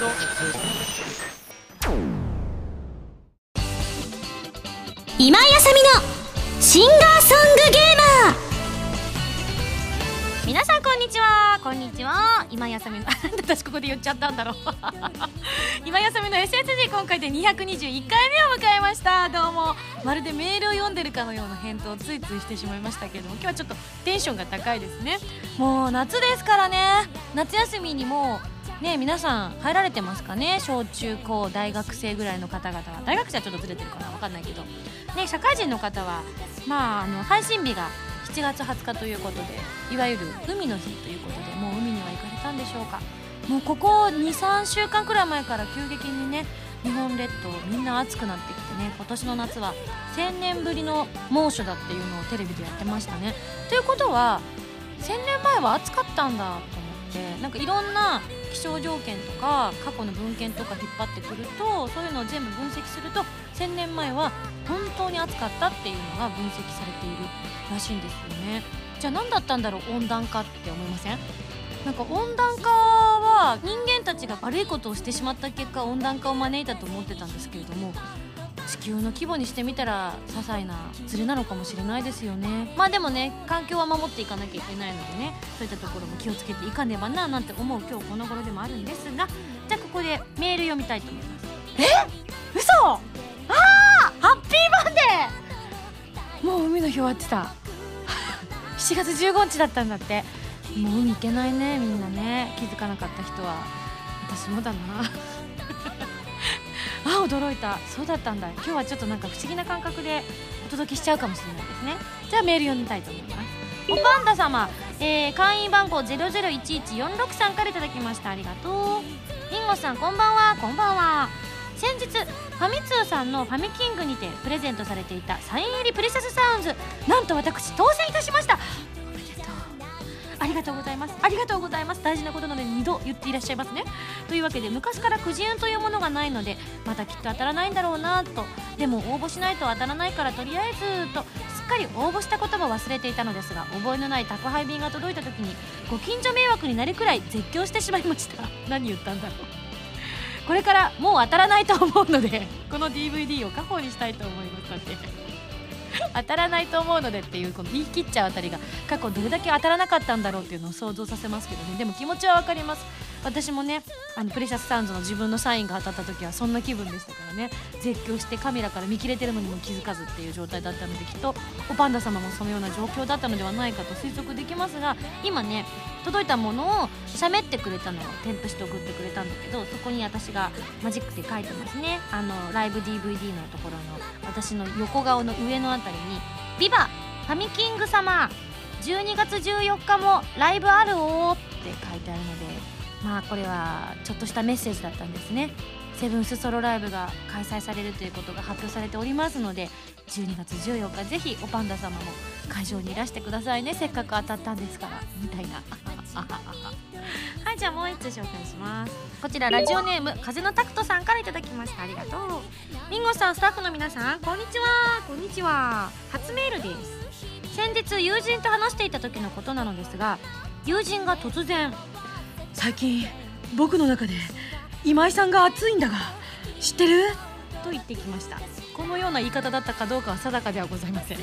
今井あさみのシンガーソングゲーマー。皆さんこんにちは。こんにちは。今井あさみのなんで私ここで言っちゃったんだろう。今井あさみの SSG 今回で221回目を迎えました。どうも。まるでメールを読んでるかのような返答をついついしてしまいましたけども今日はちょっとテンションが高いですね。もう夏ですからね。夏休みにもね皆さん入られてますかね？小中高大学生ぐらいの方々は。大学生はちょっとずれてるかな？分かんないけど。ね社会人の方はまああの配信日が7月20日ということでいわゆる海の日ということでもう海には行かれたんでしょうか？もうここ23週間くらい前から急激にね日本列島みんな暑くなってきてね今年の夏は1000年ぶりの猛暑だっていうのをテレビでやってましたね。ということは1000年前は暑かったんだと思ってなんかいろんな気象条件とか過去の文献とか引っ張ってくるとそういうのを全部分析すると1000年前は本当に暑かったっていうのが分析されているらしいんですよね。じゃあ何だったんだろう温暖化って思いません？なんか温暖化は人間たちが悪いことをしてしまった結果温暖化を招いたと思ってたんですけれども地球の規模にしてみたら些細なズレなのかもしれないですよね。まあでもね環境は守っていかなきゃいけないのでねそういったところも気をつけていかねばななんて思う今日この頃でもあるんですがじゃあここでメール読みたいと思います。え？嘘？ああハッピーマンデー！もう海の日終わってた。7月15日だったんだって。もう海行けないねみんなね。気づかなかった人は。私もだな。あ驚いた。そうだったんだ。今日はちょっとなんか不思議な感覚でお届けしちゃうかもしれないですね。じゃあメール読みたいと思います。おパンダ様、えー、会員番号001146さんからいただきました。ありがとう。リンゴさんこんばんは。こんばんは。先日ファミ通さんのファミキングにてプレゼントされていたサイン入りプレシャスサウンズ。なんと私当選いたしましたありがとうございます。ありがとうございます。大事なことなので2度言っていらっしゃいますね。というわけで昔からくじ運というものがないのでまたきっと当たらないんだろうなと。でも応募しないと当たらないからとりあえずとすっかり応募したことも忘れていたのですが覚えのない宅配便が届いた時にご近所迷惑になるくらい絶叫してしまいました。何言ったんだろう。これからもう当たらないと思うのでこの DVD を家宝にしたいと思いますので。当たらないと思うのでっていうこの言い切っちゃうあたりが過去どれだけ当たらなかったんだろうっていうのを想像させますけどね。でも気持ちは分かります。私もねあのプレシャスサウンズの自分のサインが当たった時はそんな気分でしたからね。絶叫してカメラから見切れてるのにも気づかずっていう状態だったのできっとおパンダ様もそのような状況だったのではないかと推測できますが今ね届いたものを喋ってくれたのを添付して送ってくれたんだけどそこに私がマジックで書いてますね。あのライブ DVD のところの私の横顔の上のあたりに「ビバファミキング様12月14日もライブあるおー」って書いてあるのでまあこれはちょっとしたメッセージだったんですね。セブンスソロライブが開催されるということが発表されておりますので12月14日ぜひおパンダ様も会場にいらしてくださいね。せっかく当たったんですからみたいな。はいじゃあもう一つ紹介します。こちらラジオネーム風のタクトさんからいただきました。ありがとう。ミンゴさんスタッフの皆さんこんにちは。こんにちは。初メールです。先日友人と話していた時のことなのですが友人が突然最近僕の中で今井さんが熱いんだが知ってる？と言ってきました。このような言い方だったかどうかは定かではございません。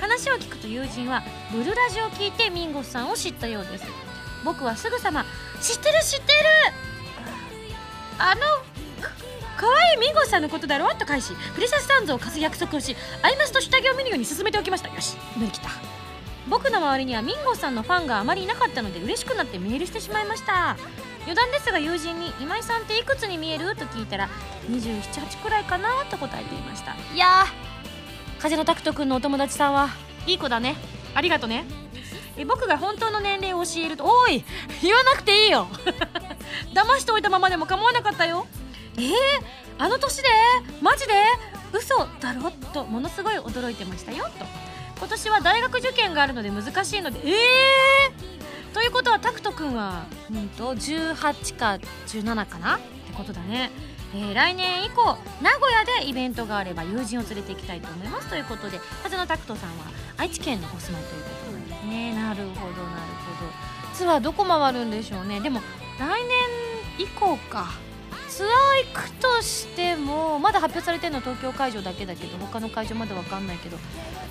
話を聞くと友人はブルラジを聞いてミンゴスさんを知ったようです。僕はすぐさま「知ってる知ってる!」あのかわいいミンゴスさんのことだろ？と返しプレシャスサンズを貸す約束をしアイマスと下着を見るように進めておきました。よし乗り切った。僕の周りにはミンゴさんのファンがあまりいなかったので嬉しくなってメールしてしまいました。余談ですが友人に「今井さんっていくつに見える?」と聞いたら278くらいかな？と答えていました。いやー風のタクト君のお友達さんはいい子だね。ありがとね。え僕が本当の年齢を教えると「おい言わなくていいよ。騙しておいたままでも構わなかったよ。えー、あの年でマジで？嘘だろ?」とものすごい驚いてましたよ。と今年は大学受験があるので難しいのでええー、ということはタクト君は、うんと、18か17かな？ってことだね、えー、来年以降名古屋でイベントがあれば友人を連れて行きたいと思います。ということで風のタクトさんは愛知県のお住まいということなんですね。なるほどなるほど。ツアーどこ回るんでしょうね。でも来年以降か。ツアー行くとしてもまだ発表されてるのは東京会場だけだけど他の会場まだ分かんないけど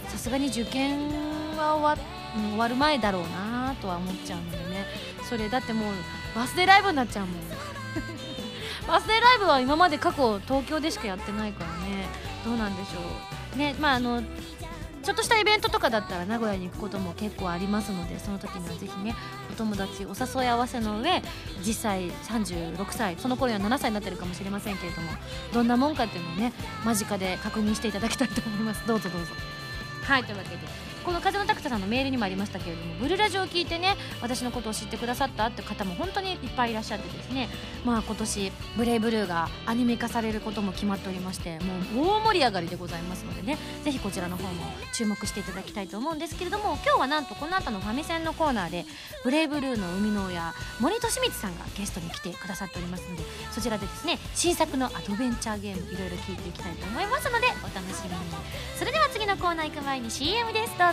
さすがに受験は終わ,、終わる前だろうなとは思っちゃうのでね。それだってもうバスデーライブになっちゃうもん。バスデーライブは今まで過去東京でしかやってないからね。どうなんでしょう。ねまああのちょっとしたイベントとかだったら名古屋に行くことも結構ありますのでその時にはぜひねお友達お誘い合わせの上実際36歳その頃には7歳になってるかもしれませんけれどもどんなもんかっていうのをね間近で確認していただきたいと思います。どうぞどうぞ。はいというわけで。この風のタクタさんのメールにもありましたけれどもブルラジオを聞いてね私のことを知ってくださったって方も本当にいっぱいいらっしゃってですね。まあ今年ブレイブルーがアニメ化されることも決まっておりましてもう大盛り上がりでございますのでねぜひこちらの方も注目していただきたいと思うんですけれども今日はなんとこの後のファミセンのコーナーでブレイブルーの生みの親森利光さんがゲストに来てくださっておりますのでそちらでですね新作のアドベンチャーゲームいろいろ聞いていきたいと思いますのでお楽しみに。それでは次のコーナー行く前に CM です。どうぞ。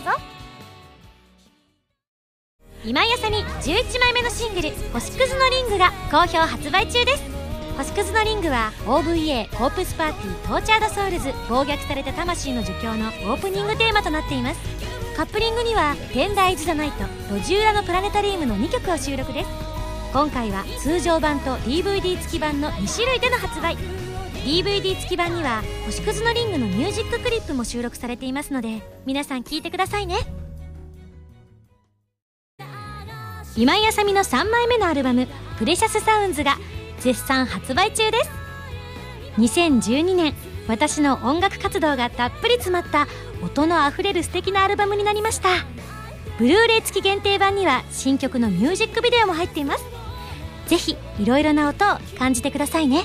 今井麻美11枚目のシングル「星屑のリング」が好評発売中です。星屑のリングは OVA コープスパーティートーチャードソウルズ暴虐された魂の呪叫のオープニングテーマとなっています。カップリングには「 Tender Is the Night」「路地裏のプラネタリウム」の2曲を収録です。今回は通常版と DVD 付き版の2種類での発売。DVD 付き版には星屑のリングのミュージッククリップも収録されていますので皆さん聴いてくださいね。今井あさみの3枚目のアルバム「プレシャスサウンズ」が絶賛発売中です。2012年私の音楽活動がたっぷり詰まった音のあふれる素敵なアルバムになりました。ブルーレイ付き限定版には新曲のミュージックビデオも入っています。ぜひいろいろな音を感じてくださいね。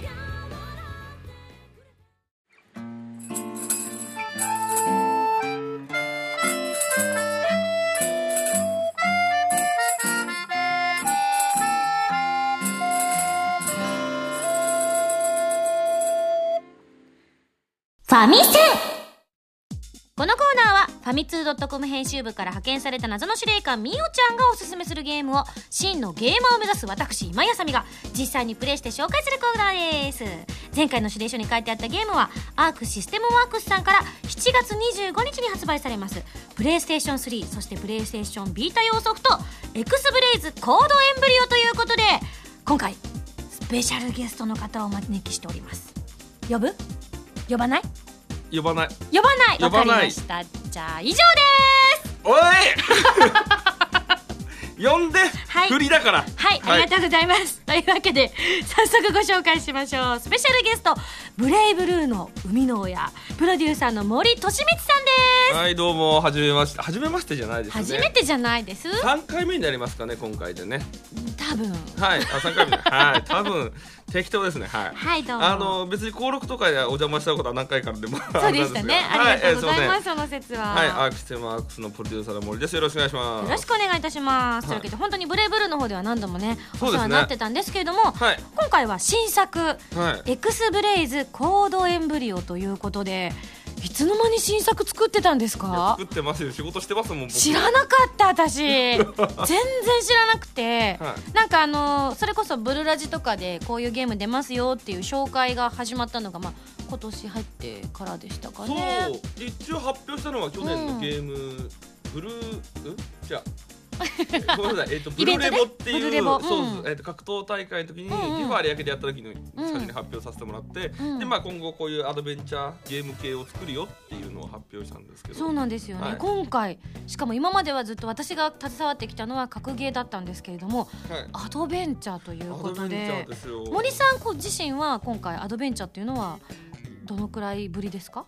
ァミセンこのコーナーはファミツー .com 編集部から派遣された謎の司令官みおちゃんがおすすめするゲームを真のゲーマーを目指す私今やさみが実際にプレイして紹介するコーナーです。前回の指令書に書いてあったゲームはアークシステムワークスさんから7月25日に発売されます。プレイステーション3そしてプレイステーションビータ用ソフトエクスブレイズコードエンブリオということで今回スペシャルゲストの方をお招きしております。呼ぶ？呼ばない？呼ばない。呼ばない。呼ばない。わかりました。じゃあ以上です。おい。呼んで、はい。振りだから。はい、ありがとうございます。というわけで早速ご紹介しましょう。スペシャルゲストブレイブルーの生みの親プロデューサーの森利光さんです。はいどうも。はじめまして。はじめましてじゃないですね。初めてじゃないです。三回目になりますかね今回でね。多分。はい。あ三回目。はい。多分適当ですねはい。はいどうも。あの別に登録とかでお邪魔したことは何回かでも そうでしたね。ありがとうございます、はその説は、はい、アークシステムワークスのプロデューサーの森です。よろしくお願いします。よろしくお願いいたします、はい。というわけで本当にブレイブルーの方では何度もねお世話になってたんですけれども、はい、今回は新作はい。エクスブレイズコードエンブリオということでいつの間に新作作ってたんですか？作ってますよ。仕事してますもん。僕知らなかった私 全然知らなくて、はなんかあのーそれこそブルラジとかでこういうゲーム出ますよっていう紹介が始まったのがまあ今年入ってからでしたかそうね。一応発表したのは去年のゲーム、ブルー、んじゃあ。ごめんなさい、えっ、と、ブルレボっていう、えっ、と、格闘大会の時に、うんうん。ディファーリアケでやった時に、最初に発表させてもらって。うん。で、まあ、今後、こういうアドベンチャーゲーム系を作るよっていうのを発表したんですけど。そうなんですよね、はい。今回しかも今まではずっと私が携わってきたのは格ゲーだったんですけれどもはい。アドベンチャーというアことで。で。森さんご自身は今回アドベンチャーっていうのはどのくらいぶりですか？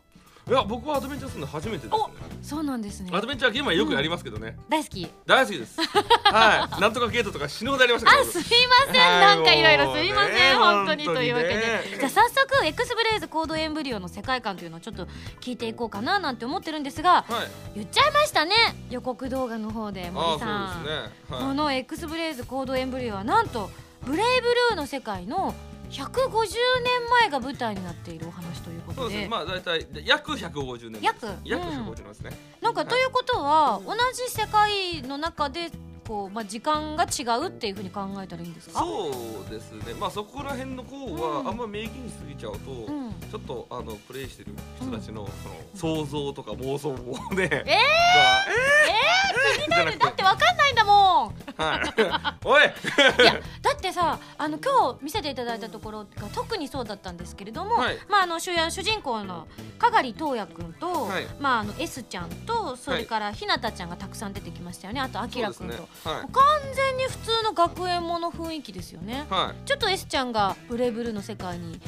いや、僕はアドベンチャーするの初めてですね。そうなんですねアドベンチャーゲームはよくやりますけどね。大好き大好きです。はい、なんとかゲートとか死ぬほどやりましたけど。あすいません、はいなんかいろいろすいません、本当にというわけでじゃあ早速エクスブレイズコードエンブリオの世界観というのをちょっと聞いていこうかななんて思ってるんですがはい。言っちゃいましたね予告動画の方であ森さんあ、そうですね。こはい。のエクスブレイズコードエンブリオはなんとブレイブルーの世界の150年前が舞台になっているお話ということでそうですね。まあ大体約150年。約約うん150年ですね。なんかということは同じ世界の中でこう、まあ、時間が違うっていうふうに考えたらいいんですか？そうですね。まあそこら辺の方は、うん。あんま名義にしすぎちゃうと、うん。ちょっとあのプレイしてる人たちの,、その想像とか妄想をね、えー？がえー、気になる。だってわかんないんだもん。はい、おい。いやだってさあの今日見せていただいたところが特にそうだったんですけれども、はい。まあ、あの主演主人公の香刈東也君と、はい。まあ、あの S ちゃんとそれからひなたちゃんがたくさん出てきましたよね。あとあきら君と、はい。完全に普通の学園もの雰囲気ですよね。はい。ちょっと S ちゃんがブレイブルーの世界に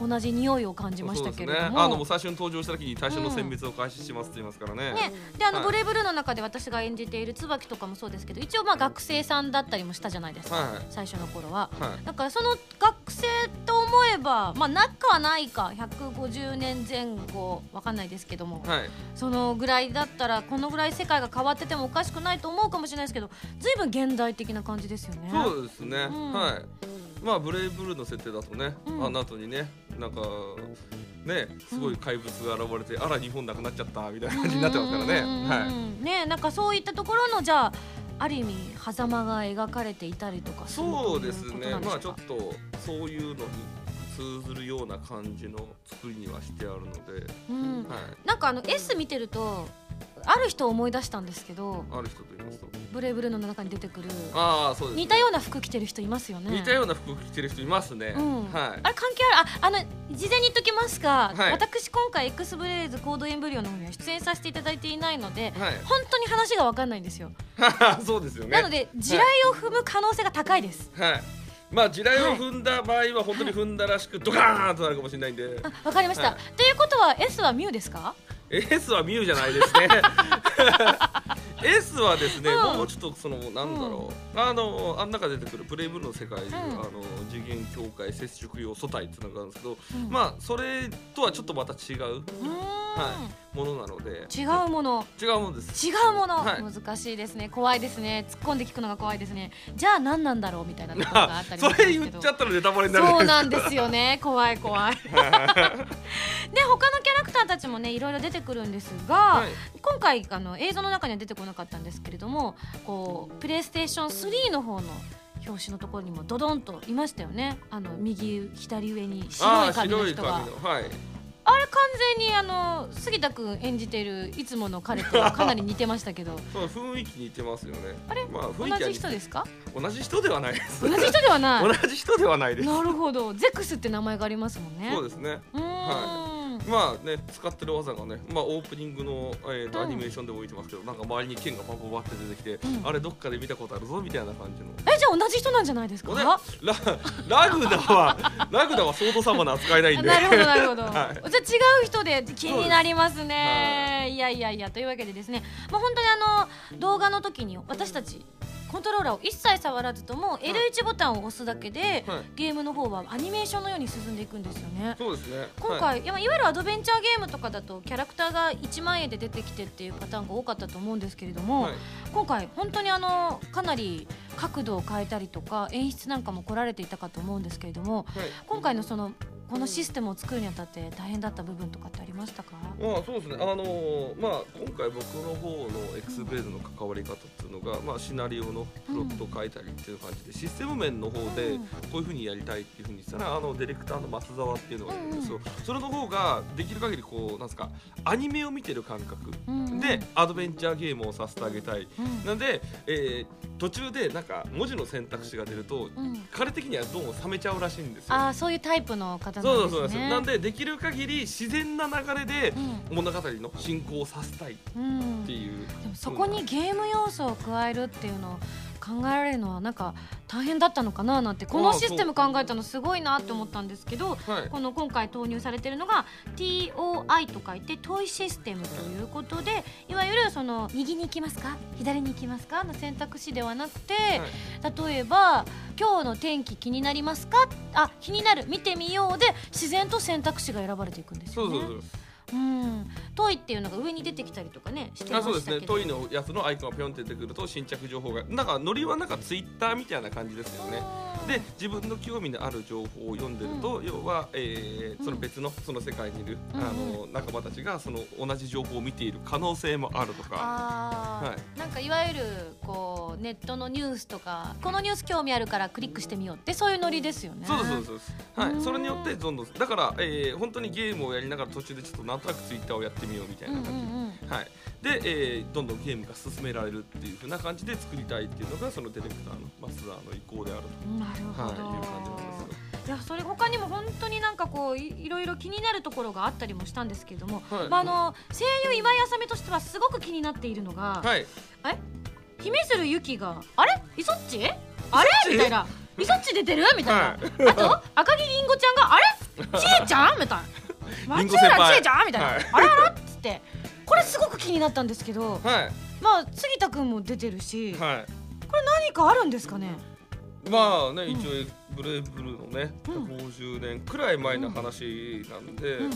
同じ匂いを感じましたけれども、ね、あの最初に登場した時に対象の選別を開始しますって言いますからね、ね、であの、はい。ブレイブルーの中で私が演じている椿とかもそうですけど一応まあ学生さんだったりもしたじゃないですか、はい最初の頃は。はい。だからその学生と思えばまあなくはないか。150年前後わかんないですけども、はい。そのぐらいだったらこのぐらい世界が変わっててもおかしくないと思うかもしれないですけどずいぶん現代的な感じですよね。そうですね、ん。はい。まあブレイブルーの設定だとね、うん。あの後にねなんかねすごい怪物が現れて、あら日本なくなっちゃったみたいな感じになってますからね、うんうんうんはい。うんねなんかそういったところのじゃあある意味狭間が描かれていたりとかそうですね。まあちょっとそういうのに通ずるような感じの作りにはしてあるので、うん、はい、なんかあの S 見てるとある人を思い出したんですけどある人と言いますとブレイブルーの中に出てくる。ああそうです、ね、似たような服着てる人いますよね。似たような服着てる人いますね、うん。はい。あれ関係ある？ああの事前に言っときますが、はい。私今回 X ブレイズコードエンブリオの方には出演させていただいていないのではい。本当に話が分かんないんですよ、そうですよね。なので地雷を踏む可能性が高いです、はい。まあ地雷を踏んだ場合は本当に踏んだらしくドカーンとなるかもしれないんで。あ分かりました、はい。ということは S はミュウですか？S はミュウじゃないですね。S はですね、うん。もうちょっとそのなんだろう、あのあん中出てくるプレイブルーの世界であの次元境界接触用素体っていうのがあるんですけど、うん。まあそれとはちょっとまた違う。うーん、ものなので。違うもの。違うものです。違うもの、はい。難しいですね。怖いですね。突っ込んで聞くのが怖いですね。じゃあ何なんだろうみたいなところがあったり それ言っちゃったらネタバレになるそうなんですよね。怖い怖い。で他のキャラクターたちもねいろいろ出てくるんですが、はい。今回あの映像の中には出てこなかったんですけれどもこうプレイステーション3の方の表紙のところにもドドンといましたよね。あの右左上に白い髪の人が。はいあれ完全にあの杉田君演じてるいつもの彼とかなり似てましたけど。そう雰囲気似てますよね。あれ？まあ同雰囲気はじ人ですか？同じ人ではないです。同じ人ではない。同じ人ではないです。なるほど。ゼクスって名前がありますもんね。そうですね。うーん、まあね使ってる技がね、まあ、オープニングの、えーとうん。アニメーションでも見てますけどなんか周りに剣がバババって出てきて、うん。あれどっかで見たことあるぞみたいな感じの。えじゃあ同じ人なんじゃないですか、ねララグダは ラグダはソード様の扱いないんで。なるほどなるほど、はい。じゃあ違う人で気になりますね、い、やいやいやというわけでですね、まあ、本当にあの動画の時に私たちコントローラーを一切触らずとも L1 ボタンを押すだけで、はい。ゲームの方はアニメーションのように進んでいくんですよね。そうですね。今回、い、やいわゆるアドベンチャーゲームとかだとキャラクターが1万円で出てきてっていうパターンが多かったと思うんですけれども、はい。今回本当にあのかなり角度を変えたりとか演出なんかも来られていたかと思うんですけれどもはい。今回のそのこのシステムを作るにあたって大変だった部分とかってありましたか？まあそうですね。あのーまあ今回僕の方の X ブレードの関わり方っていうのが、まあシナリオのプロットを書いたりっていう感じで、システム面の方でうん。こういうふうにやりたいっていうふうにしたらあのディレクターの松沢っていうのがいるんですよ、それの方ができる限りこうなんですかアニメを見てる感覚うんうん。でアドベンチャーゲームをさせてあげたい。うん。なんで、えー途中でなんか文字の選択肢が出るとうん。彼的にはどうも冷めちゃうらしいんですよ。ああそういうタイプの方そうなんですね。そうそうなんででできる限り自然な流れでうん。物語の進行をさせたいっうんていう、でもそこにゲーム要素を加えるっていうのを考えられるのはなんか大変だったのかななんてこのシステム考えたのすごいなって思ったんですけどはい。この今回投入されているのが TOI と書いてトイシステムということでいわゆるその右に行きますか？左に行きますか？の選択肢ではなくて、例えば今日の天気気になりますか？あ気になる。見てみようで自然と選択肢が選ばれていくんですよね。そうそうそううん。トイっていうのが上に出てきたりとかねしてまあそうですね。トイのやつのアイコンがピョンって出てくると新着情報が。なんかノリはなんかツイッターみたいな感じですよね。で自分の興味のある情報を読んでると、要は、えーその別のその世界にいる、うん。あの仲間たちがその同じ情報を見ている可能性もあるとか。はなんかいわゆるこうネットのニュースとかこのニュース興味あるからクリックしてみようってそういうノリですよね。そうですそうですはうん。い、それによってどんどんだから、えー本当にゲームをやりながら途中でちょっとなんとなくツイッターをやってみようみたいうんうんな感じ、はい、で、えーどんどんゲームが進められるっていう風な感じで作りたいっていうのがそのディレクターのマスターの意向であるうんなると、はい、ほど、いう感じなんですよいやそれ他にも本当になんかこういいろいろ気になるところがあったりもしたんですけれども、はい。まあ、あの声優今井あさみとしてはすごく気になっているのが、はい。姫鶴ゆきがあれ？イソッチ？あれ？みたいな。イソッチ出てる？みたいな、はい。あと赤木りんごちゃんがあれ？ちえちゃん？みたいな。松浦ちえちゃんみたいな、はい。あらあら？っつって。これすごく気になったんですけどはい。まあ杉田君も出てるし、はい。何かあるんですかね？まあね、うん。一応ブレイブルーのね、うん。50年くらい前の話なんで、うん。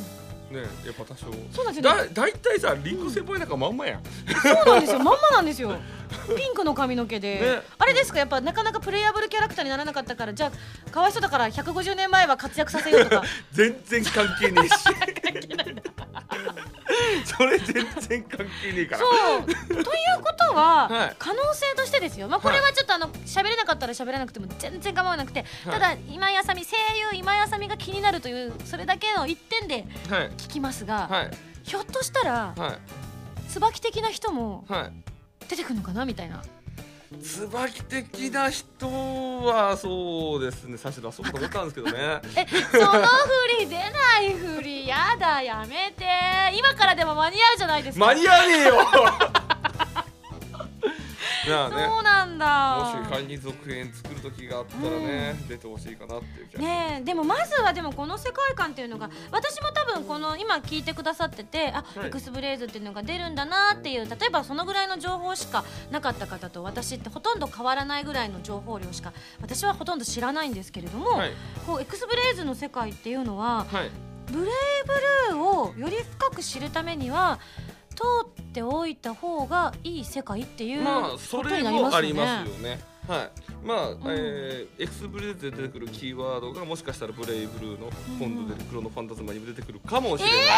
ねやっぱ多少。そうなんですよね。だ大体さリンゴ先輩なんかまんまやん、そうなんですよ。まんまなんですよ。ピンクの髪の毛で、ね。あれですかやっぱなかなかプレイヤブルキャラクターにならなかったからじゃあかわいそうだから150年前は活躍させようとか。全然関係ねえし それ全然関係ねえから。そう。ということは、はい。可能性としてですよ、まあ、これはちょっとあの喋れなかったら喋らなくても全然構わなくて、ただ今井あさみ声優今井あさみが気になるというそれだけの一点ではい。聞きますが、はい。ひょっとしたらはい。椿的な人もはい。出てくるのかなみたいな椿的な人はそうですね。最初出そうと思ったんですけどね。えそのふり出ないふりやだやめて。今からでも間に合うじゃないですか。間に合わねえよねそうなんだ。もし仮に続編作る時があったらね、出てほしいかなっていう気がねえでもまずはでもこの世界観っていうのが私も多分この今聞いてくださっててあ、はい。エクスブレイズっていうのが出るんだなっていう例えばそのぐらいの情報しかなかった方と私ってほとんど変わらないぐらいの情報量しか私はほとんど知らないんですけれども、はい。こうエクスブレイズの世界っていうのははい。ブレイブルーをより深く知るためには通っておいた方がいい世界っていうまあことそれになりますよね。もありますよねはいまあ、んえーエクスブレイズで出てくるキーワードがもしかしたらブレイブルーの今度出るクロノファンタズマにも出てくるかもしれないし、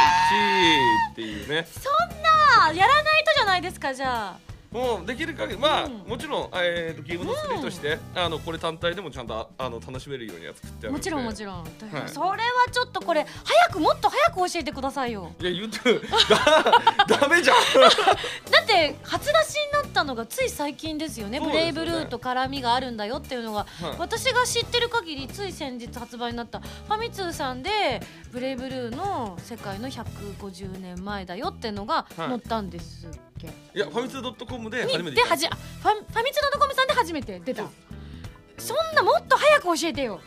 っていうねそんなやらないとじゃないですかじゃあ。もうできる限りまあ、うん。もちろん、えーとゲームの作りとして、あのこれ単体でもちゃんとああの楽しめるようには作ってあるもちろんもちろん、い。それはちょっとこれ早くもっと早く教えてくださいよ。いや言って だ ダメじゃん。だって初出しになったのがつい最近ですよね。ね。ブレイブルーと絡みがあるんだよっていうのが、はい。私が知ってる限りつい先日発売になったファミ通さんでブレイブルーの世界の150年前だよっていうのがはい。載ったんです。っけ、いやファミツー .com で初めてにではじあファファミツドコムさんで初めて出た。そんなもっと早く教えてよ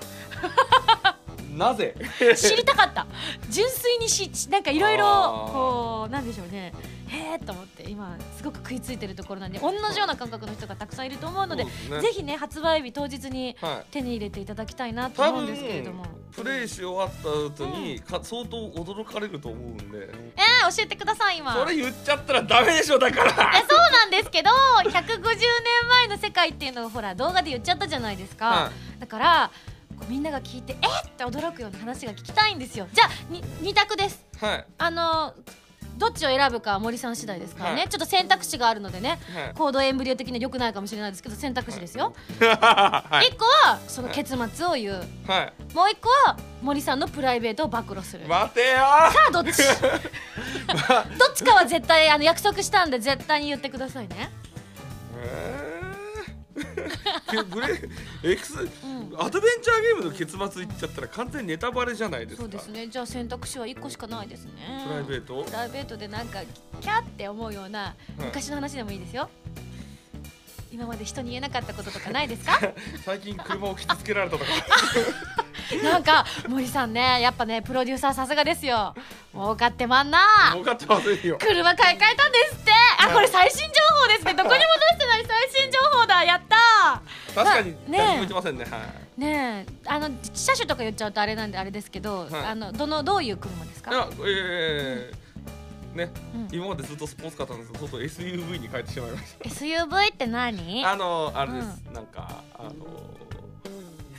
なぜ？知りたかった。純粋にしなんかいろいろこうなんでしょうね。へえと思って今すごく食いついてるところなんで同じような感覚の人がたくさんいると思うのでね。ぜひね発売日当日にはい。手に入れていただきたいなと思うんですけれども。プレイし終わった後に、か相当驚かれると思うんで。えー、教えてください今。それ言っちゃったらダメでしょだから。えそうなんですけど150年前の世界っていうのをほら動画で言っちゃったじゃないですか、はだからみんなが聞いてえっ？って驚くような話が聞きたいんですよ。じゃあに2択です。はい。あのどっちを選ぶかは森さん次第ですからね、はい。ちょっと選択肢があるのでね。はい。コードエンブリオ的には良くないかもしれないですけど選択肢ですよ、はい。一個はその結末を言う、はい。もう一個は森さんのプライベートを暴露する、待てよ。さあどっち？どっちかは絶対あの約束したんで絶対に言ってくださいね。えー ブレエクス、ん。アドベンチャーゲームの結末言っちゃったら完全にネタバレじゃないですか。そうですね。じゃあ選択肢は一個しかないですね。プライベート？プライベートでなんかキャって思うような昔の話でもいいですよ、今まで人に言えなかったこととかないですか？最近車を傷つけられたとか。なんか森さんねやっぱねプロデューサーさすがですよ。儲かってまんな。分かってませんよ。車買い替えたんですって。あこれ最新情報ですね。どこにも出してない最新情報だやった確かにね言ってませんね。はい。ねえ。あの車種とか言っちゃうとあれなんであれですけど、はい。あのどのどういう車ですか？いやえーね。うん。今までずっとスポーツカーだったんですけどとうとう SUV に変えてしまいまし SUV って何？たあのあれです、なんかあのス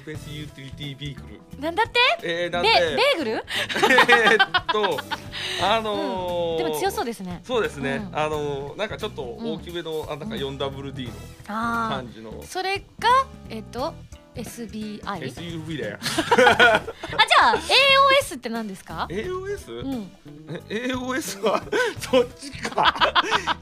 ペースユーティリティビークルなんだって？えー、なんベで？ベーグル？えーっと あのーでも強そうですね。そうですね、うん。あのーなんかちょっっと大きめの、あなんか 4WD のあ感じの。あそれがえっと SBI? SUV だよ。あじゃあ AOS って何ですか？AOS?、うん。え AOS はそっちか。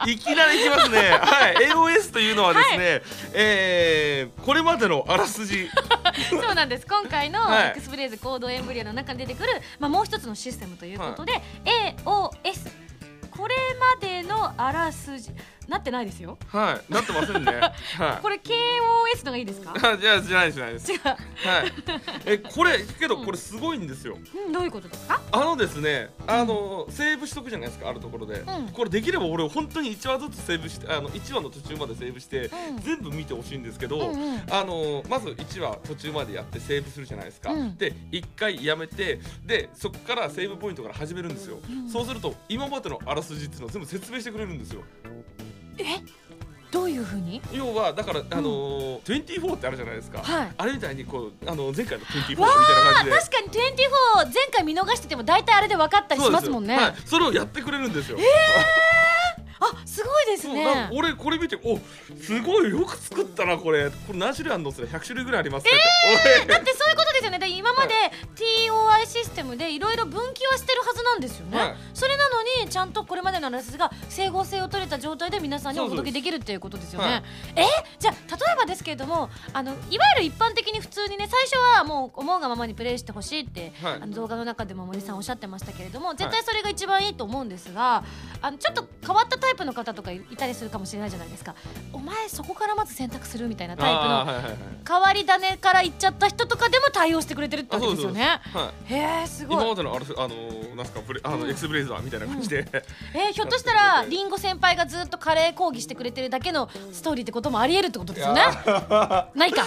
いきなりいきますね。はい。AOS というのはですね、えーこれまでのあらすじ。そうなんです。今回のはい。エクスブレイズコードエンブリオの中に出てくる、まあ、もう一つのシステムということで、AOS これまでのあらすじなってないですよ。はい。なってませんね。はい。これ KOS のがいいですか？あじゃあじゃないじゃないです。違う、はい。えこれけどこれすごいんですよ。うん、どういうことですか？あのですねあのセーブしとくじゃないですかあるところで、うん。これできれば俺本当に1話ずつセーブしてあの1話の途中までセーブして、うん。全部見てほしいんですけど、あのまず1話途中までやってセーブするじゃないですか、うん。で1回やめてでそこからセーブポイントから始めるんですよ、うん。そうすると今までのあらすじっていうのを全部説明してくれるんですよえ？どういうふうに？要はだから、あのー、24ってあるじゃないですか、はい。あれみたいにこうあの前回の24みたいわな感じで。確かに24前回見逃してても大体あれで分かったりしますもんね。そうです。よはい、それをやってくれるんですよ、あすごいですね。俺これ見ておすごいよく作ったなこれ。これ何種類あるのって言ったら100種類ぐらいあります。って言って、だってそういうことですよね。で今まで TOI システムでいろいろ分岐はしてるはずなんですよね、はい。それなのにちゃんとこれまでのあらすじが整合性を取れた状態で皆さんにお届けできるっていうことですよね。はい。えじゃあ例えばですけれどもあのいわゆる一般的に普通にね最初はもう思うがままにプレイしてほしいって、はい。あの動画の中でも森さんおっしゃってましたけれども絶対それが一番いいと思うんですが、あのちょっと変わったタイプの方とかいたりするかもしれないじゃないですか。お前そこからまず選択するみたいなタイプの変わり種から行っちゃった人とかでも対応してくれてるってわけですよね。へえすごい。今までのあるあのーなんすかブレあの、うんエクスブレイザーみたいな感じで、えーひょっとしたらりんご先輩がずっとカレー講義してくれてるだけのストーリーってこともありえるってことですよね。やないか。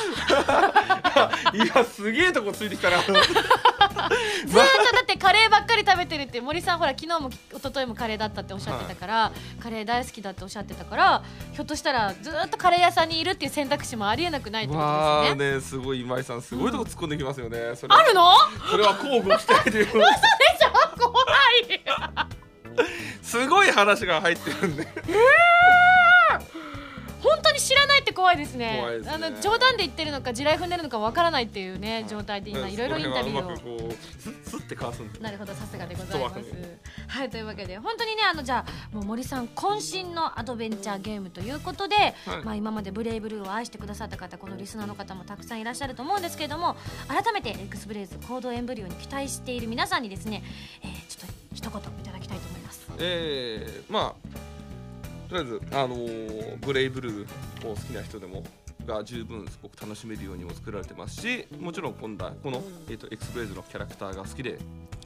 いやすげえとこついてきたな。ずーっとだってカレーばっかり食べてるって森さんほら昨日も一昨日もカレーだったっておっしゃってたから、カレー大好きだっておっしゃってたからひょっとしたらずーっとカレー屋さんにいるっていう選択肢もありえなくないってことですよね。ねすごい今井さんすごいとこ突っ込んできますよね、それ。あるの？それは交互期待という。でしょ？怖い。すごい話が入ってるん。で本当に知らないって怖いですね。ね。あの冗談で言ってるのか地雷踏んでるのかわからないっていうね状態で今い。ろいろインタビューを。なるほどさすがでございますはいというわけで本当にねあのじゃあもう森さん渾身のアドベンチャーゲームということで、はい。まあ今までブレイブルーを愛してくださった方このリスナーの方もたくさんいらっしゃると思うんですけれども改めてエクスブレイズコードエンブリオに期待している皆さんにですね、えーちょっと一言いただきたいと思います。えー、まあとりあえず、あのーブレイブルーを好きな人でもが十分すごく楽しめるようにも作られてますしもちろん今度はこの、えー、とエクスブレイズのキャラクターが好きで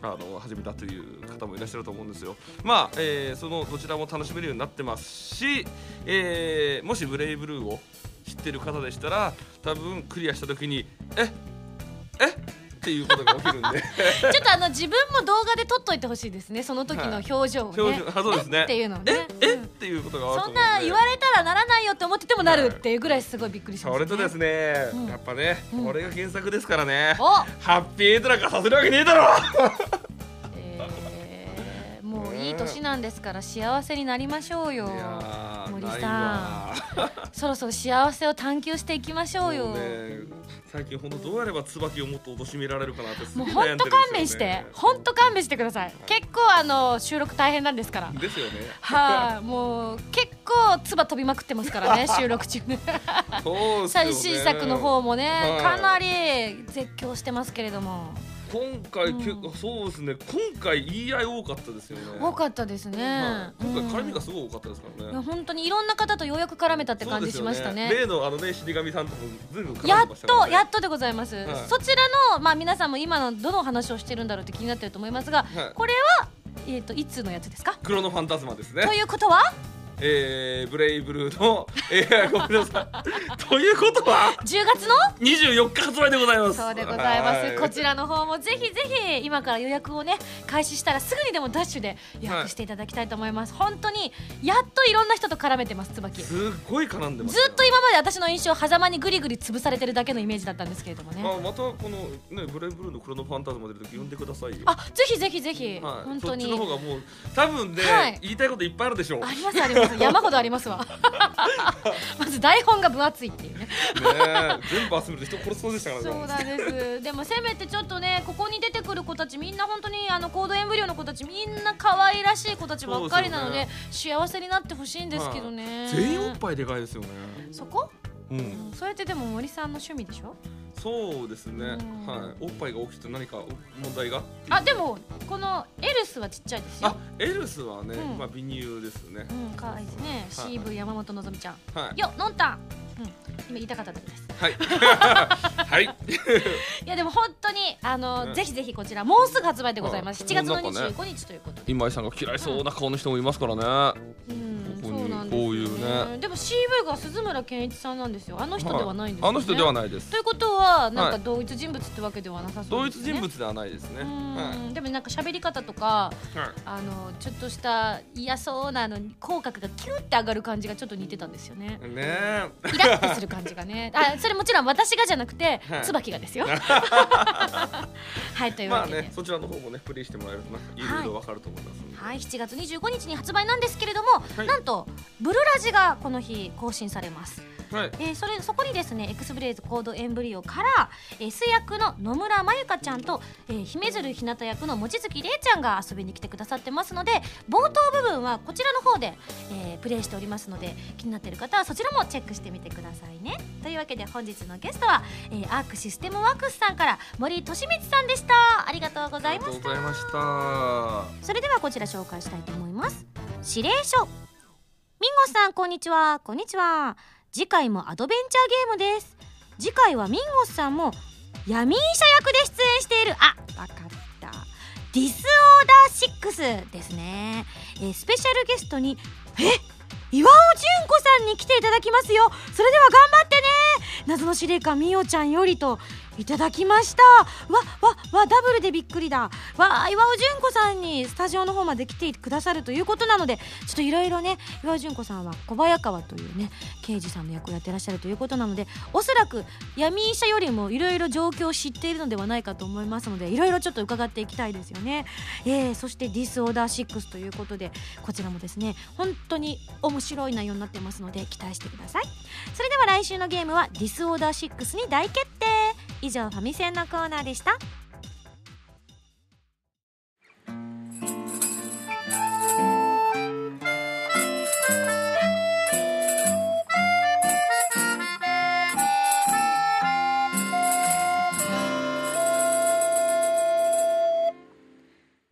あの始めたという方もいらっしゃると思うんですよ。まあ、えーそのどちらも楽しめるようになってますし、えーもしブレイブルーを知ってる方でしたら多分クリアした時にええっていうことが起きるんで。ちょっとあの自分も動画で撮っといてほしいですね。その時の表情をね、表情あそうですね。え？っていうのをね。え？え？うん。っていうことがそんな言われたらならないよって思っててもなるっていうぐらいすごいびっくりしました、それとですね、うん。やっぱね、うん。俺が原作ですからね。お！ハッピーエンドなんかさせるわけねえだろ。えーもういい年なんですから幸せになりましょうよ。森さん。そろそろ幸せを探求していきましょうよ。ね最近本当どうやれば椿をもっと貶められるかなってすもう本当勘弁して。本当勘弁して。ください。結構あの収録大変なんですから。ですよね。はい、もう結構唾飛びまくってますからね 収録中。ね。最新作の方もね、はい。かなり絶叫してますけれども今回、うん。そうですね。今回言い合い多かったですよね。多かったですね、はい。今回絡みがすすごい多かったですからね、いや本当にいろんな方とようやく絡めたって感じしましたね。そうですよ例のあのね死神さんともずいぶん絡やっましたからね。とやっとでございます、はい。そちらの、まあ、皆さんも今のどの話をしてるんだろうって気になってると思いますが、はい。これは、えー、といつのやつですか？クロノファンタズマですね。ということは？えー、ブレイブルーの、えー、ごめんなさい。ということは10月の？24日発売でございます。そうでございます。はい。こちらの方もぜひぜひ今から予約をね開始したらすぐにでもダッシュで予約していただきたいと思います、本当にやっといろんな人と絡めてます椿。ずすっごい絡んでますっと今まで私の印象狭間にグリグリ潰されてるだけのイメージだったんですけれどもね。あまたこのねブレイブルーのクロノファンタズマ出る時呼んでくださいよ。あぜひぜひぜひ、はい、本当に。そっちの方がもう多分ね、はい。言いたいこといっぱいあるでしょう。ねありますあります 山ほどありますわ。まず台本が分厚いっていうね。え全部集めると人殺しそうでしたからねそうなんです。でもせめてちょっとねここに出てくる子たちみんな本当にあのコードエンブリオの子たちみんな可愛らしい子たちばっかりなので幸せになってほしいんですけどね、全員おっぱいでかいですよね。そこ、うん、うん、それってでも森さんの趣味でしょ？そうですね、うん。はい。おっぱいが大きくて何か問題があでもこのエルスはちっちゃいですよ。あエルスはね、うん。まあ美乳ですね。うん可愛いですね、はい。CV 山本のぞみちゃん。はい。よのんたんうん。今言いたかっただけです。はい。はい。いやでも本当にあの、ねぜひぜひこちらもうすぐ発売でございます。あ7月のなんかね。25日ということで、今井さんが嫌いそうな顔の人もいますからね、うん、ここにそうなんですよこういうね。でも CV が鈴村健一さんなんですよ。あの人ではないんですよ、ね。あの人ではないです。ということはなんはい。か同一人物ってわけではなさそう同一ですね。人物ではないですね。うん。はでもなんか喋り方とかい、はい。あのちょっとした嫌そうなのに口角がキュッて上がる感じがちょっと似てたんですよね。ねえイラッとする感じがね。あそれもちろん私がじゃなくてはい。椿がですよ。はいというまあわけで、ねそちらの方もねプレイしてもらえるとなんかいろい。ろわかると思いますんで、はい、7月25日に発売なんですけれども、はい。なんとブルラジがこの日更新されます、はい。えーそれそこにですねエクスブレイズコードエンブリオから、えー、ス役の野村まゆかちゃんと、えー、姫鶴ひなた役の望月玲ちゃんが遊びに来てくださってますので冒頭部分はこちらの方で、えープレイしておりますので気になっている方はそちらもチェックしてみてくださいね。というわけで本日のゲストは、えーアークシステムワークスさんから森利光さんでした。ありがとうございました。ありがとうございました。それではこちら紹介したいと思います。指令書。ミンゴさんこんにちは。こんにちは次回もアドベンチャーゲームです。次回はミンゴスさんも闇医者役で出演している。あわかった。ディスオーダー6ですね、えースペシャルゲストにえ岩尾純子さんに来ていただきますよ。それでは頑張ってね。謎の司令官みおちゃんよりといただきました。わわわダブルでびっくりだ。わ岩尾純子さんにスタジオの方まで来てくださるということなのでちょっといろいろね岩尾純子さんは小早川というね刑事さんの役をやってらっしゃるということなのでおそらく闇医者よりもいろいろ状況を知っているのではないかと思いますのでいろいろちょっと伺っていきたいですよね、えーそしてディスオーダー6ということでこちらもですね本当に面白い内容になってますので期待してください。それでは来週のゲームはディスオーダー6に大決定。以上ファミセンのコーナーでした。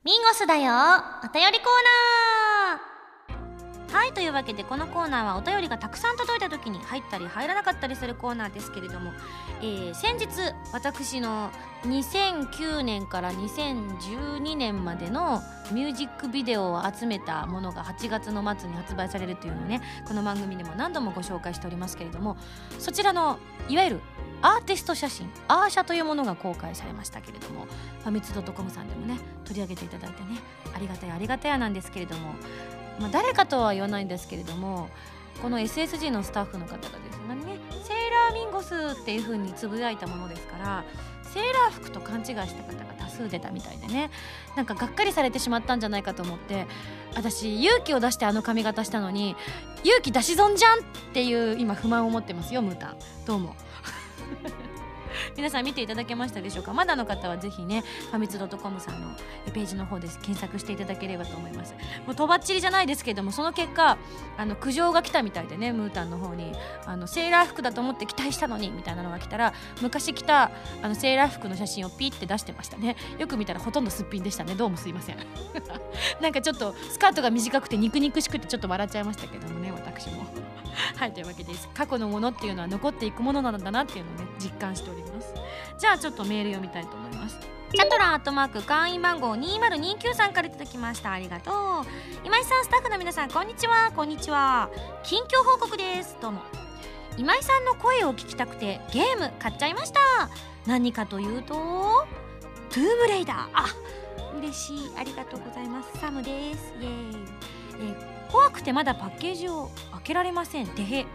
ミンゴスだよ。お便りコーナー。はいというわけでこのコーナーはお便りがたくさん届いた時に入ったり入らなかったりするコーナーですけれども、えー先日私の2009年から2012年までのミュージックビデオを集めたものが8月の末に発売されるというのをねこの番組でも何度もご紹介しておりますけれどもそちらのいわゆるアーティスト写真アーシャというものが公開されましたけれどもファミツドットコムさんでもね取り上げていただいてねありがたいありがたやなんですけれどもまあ、誰かとは言わないんですけれどもこの SSG のスタッフの方がですねね「セーラーミンゴス」っていう風につぶやいたものですからセーラー服と勘違いした方が多数出たみたいでねなんかがっかりされてしまったんじゃないかと思って私勇気を出してあの髪型したのに勇気出し損じゃんっていう今不満を持ってますよムータン。どうも。皆さん見ていただけましたでしょうか？まだの方はぜひねファミツドットコムさんのページの方で検索していただければと思います。もうとばっちりじゃないですけどもその結果あの苦情が来たみたいでねムータンの方にあのセーラー服だと思って期待したのにみたいなのが来たら昔着たあのセーラー服の写真をピッて出してましたね。よく見たらほとんどすっぴんでしたね。どうもすいません。なんかちょっとスカートが短くて肉肉しくてちょっと笑っちゃいましたけどもね私も。はいというわけです。過去のものっていうのは残っていくものなんだなっていうのをね実感しております。じゃあちょっとメール読みたいと思います。チャトランアットマーク会員番号2029さんからいただきました。ありがとう。今井さんスタッフの皆さんこんにちは。こんにちは。近況報告です。どうも。今井さんの声を聞きたくてゲーム買っちゃいました。何かというとトゥームレイダー。あ嬉しい。ありがとうございます。サムです。イエーイ、えー怖くてまだパッケージを開けられません。てへ。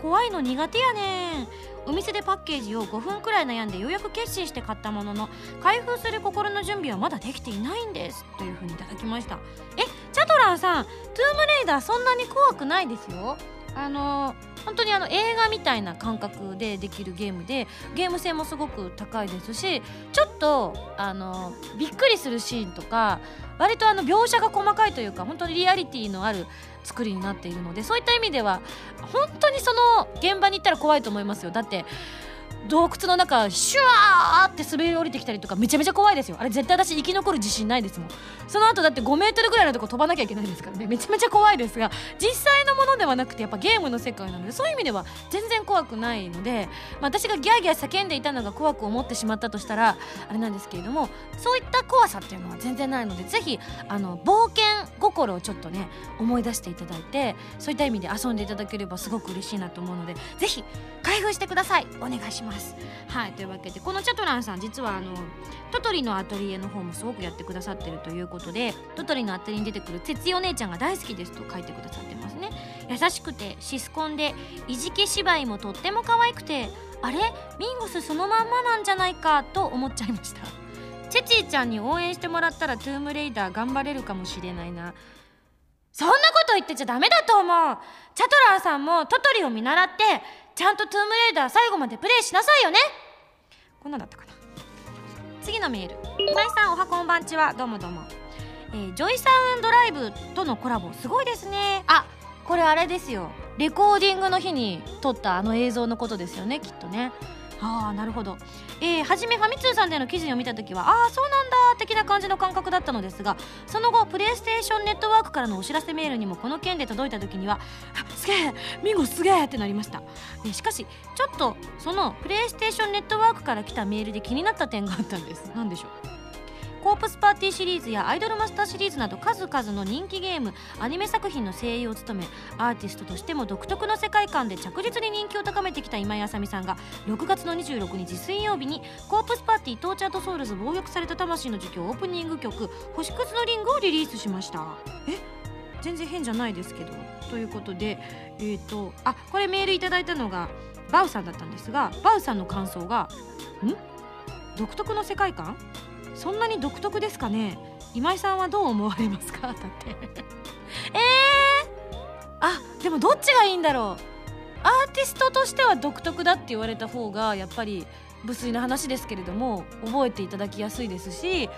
怖いの苦手やねん。お店でパッケージを5分くらい悩んでようやく決心して買ったものの開封する心の準備はまだできていないんですというふうにいただきました。えチャトランさんトゥームレイダーそんなに怖くないですよ。あの本当にあの映画みたいな感覚でできるゲームでゲーム性もすごく高いですしちょっとあのびっくりするシーンとか割とあの描写が細かいというか本当にリアリティのある作りになっているのでそういった意味では本当にその現場に行ったら怖いと思いますよ。だって洞窟の中シュワーって滑り降りてきたりとかめちゃめちゃ怖いですよ。あれ絶対私生き残る自信ないですもん。その後だって5メートルぐらいのとこ飛ばなきゃいけないですからね。めちゃめちゃ怖いですが実際のものではなくてやっぱゲームの世界なのでそういう意味では全然怖くないので、まあ、私がギャーギャー叫んでいたのが怖く思ってしまったとしたらあれなんですけれどもそういった怖さっていうのは全然ないのでぜひあの冒険心をちょっとね思い出していただいてそういった意味で遊んでいただければすごく嬉しいなと思うのでぜひ開封してください。お願いします。はいというわけでこのチャトランさん実はあのトトリのアトリエの方もすごくやってくださってるということでトトリのアトリエに出てくる哲代お姉ちゃんが大好きですと書いてくださってますね。優しくてシスコンでいじけ芝居もとっても可愛くてあれ？ミンゴスそのまんまなんじゃないかと思っちゃいました。ツェツィちゃんに応援してもらったらトゥームレイダー頑張れるかもしれないな。そんなこと言ってちゃダメだと思う。チャトランさんもトトリを見習ってちゃんとトゥームレイダー最後までプレイしなさいよね。こんなんだったかな。次のメール。今井さんおはこんばんちは。どうもどうも、えージョイサウンドライブとのコラボすごいですね。あこれあれですよ。レコーディングの日に撮ったあの映像のことですよねきっとね。ああなるほどえー、初めファミ通さんでの記事を見た時はああそうなんだ的な感じの感覚だったのですがその後プレイステーションネットワークからのお知らせメールにもこの件で届いた時にはすげえミンゴすげえってなりました、えしかしちょっとそのプレイステーションネットワークから来たメールで気になった点があったんです。何でしょう？コープスパーティーシリーズやアイドルマスターシリーズなど数々の人気ゲームアニメ作品の声優を務めアーティストとしても独特の世界観で着実に人気を高めてきた今井麻美さんが6月の26日水曜日にコープスパーティー Tortured Souls 暴虐された魂の呪叫オープニング曲「星屑のリング」をリリースしました。え？全然変じゃないですけど。ということでえっ、とあこれメールいただいたのがバウさんだったんですがバウさんの感想が「ん？独特の世界観？そんなに独特ですかね？今井さんはどう思われますか？だって。えー、あでもどっちがいいんだろう？アーティストとしては独特だって言われた方がやっぱり無粋な話ですけれども覚えていただきやすいですし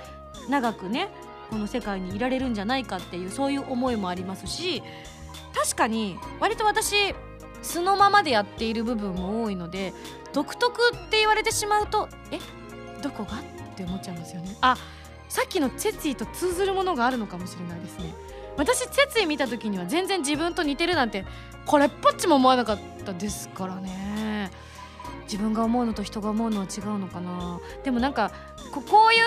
長くねこの世界にいられるんじゃないかっていうそういう思いもありますし確かに割と私素のままでやっている部分も多いので独特って言われてしまうとえ？どこが？って思っちゃいますよね。あさっきのチェツィと通ずるものがあるのかもしれないですね。私チェツィ見た時には全然自分と似てるなんてこれっぽっちも思わなかったですからね。自分が思うのと人が思うのは違うのかな。でもなんかここうい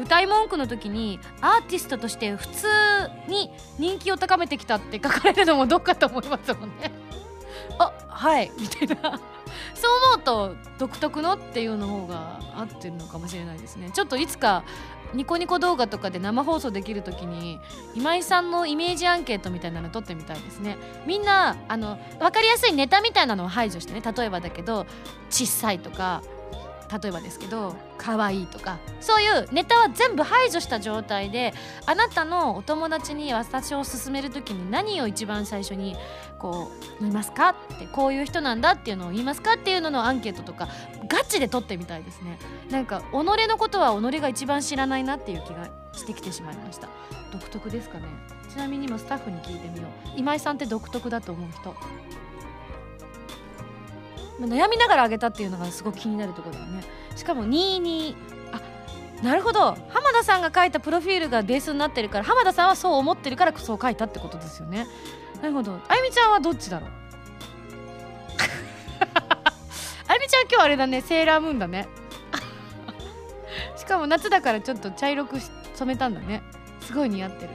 う歌い文句の時にアーティストとして普通に人気を高めてきたって書かれるのもどっかと思いますもんね。あはいみたいな。そう思うと独特のっていうの方が合ってるのかもしれないですね。ちょっといつかニコニコ動画とかで生放送できる時に今井さんのイメージアンケートみたいなの撮ってみたいですね。みんなあの分かりやすいネタみたいなのを排除してね。例えばだけど小さいとか例えばですけど可愛いとかそういうネタは全部排除した状態であなたのお友達に私を勧める時に何を一番最初にこう言いますかってこういう人なんだっていうのを言いますかっていうののアンケートとかガチで取ってみたいですね。なんか己のことは己が一番知らないなっていう気がしてきてしまいました。独特ですかね。ちなみに今スタッフに聞いてみよう。今井さんって独特だと思う人。悩みながらあげたっていうのがすごく気になるところだよね。しかも22あなるほど。浜田さんが書いたプロフィールがベースになってるから浜田さんはそう思ってるからそう書いたってことですよね。なるほど。あゆみちゃんはどっちだろう？あゆみちゃん今日あれだね。セーラームーンだね。しかも夏だからちょっと茶色く染めたんだね。すごい似合ってる。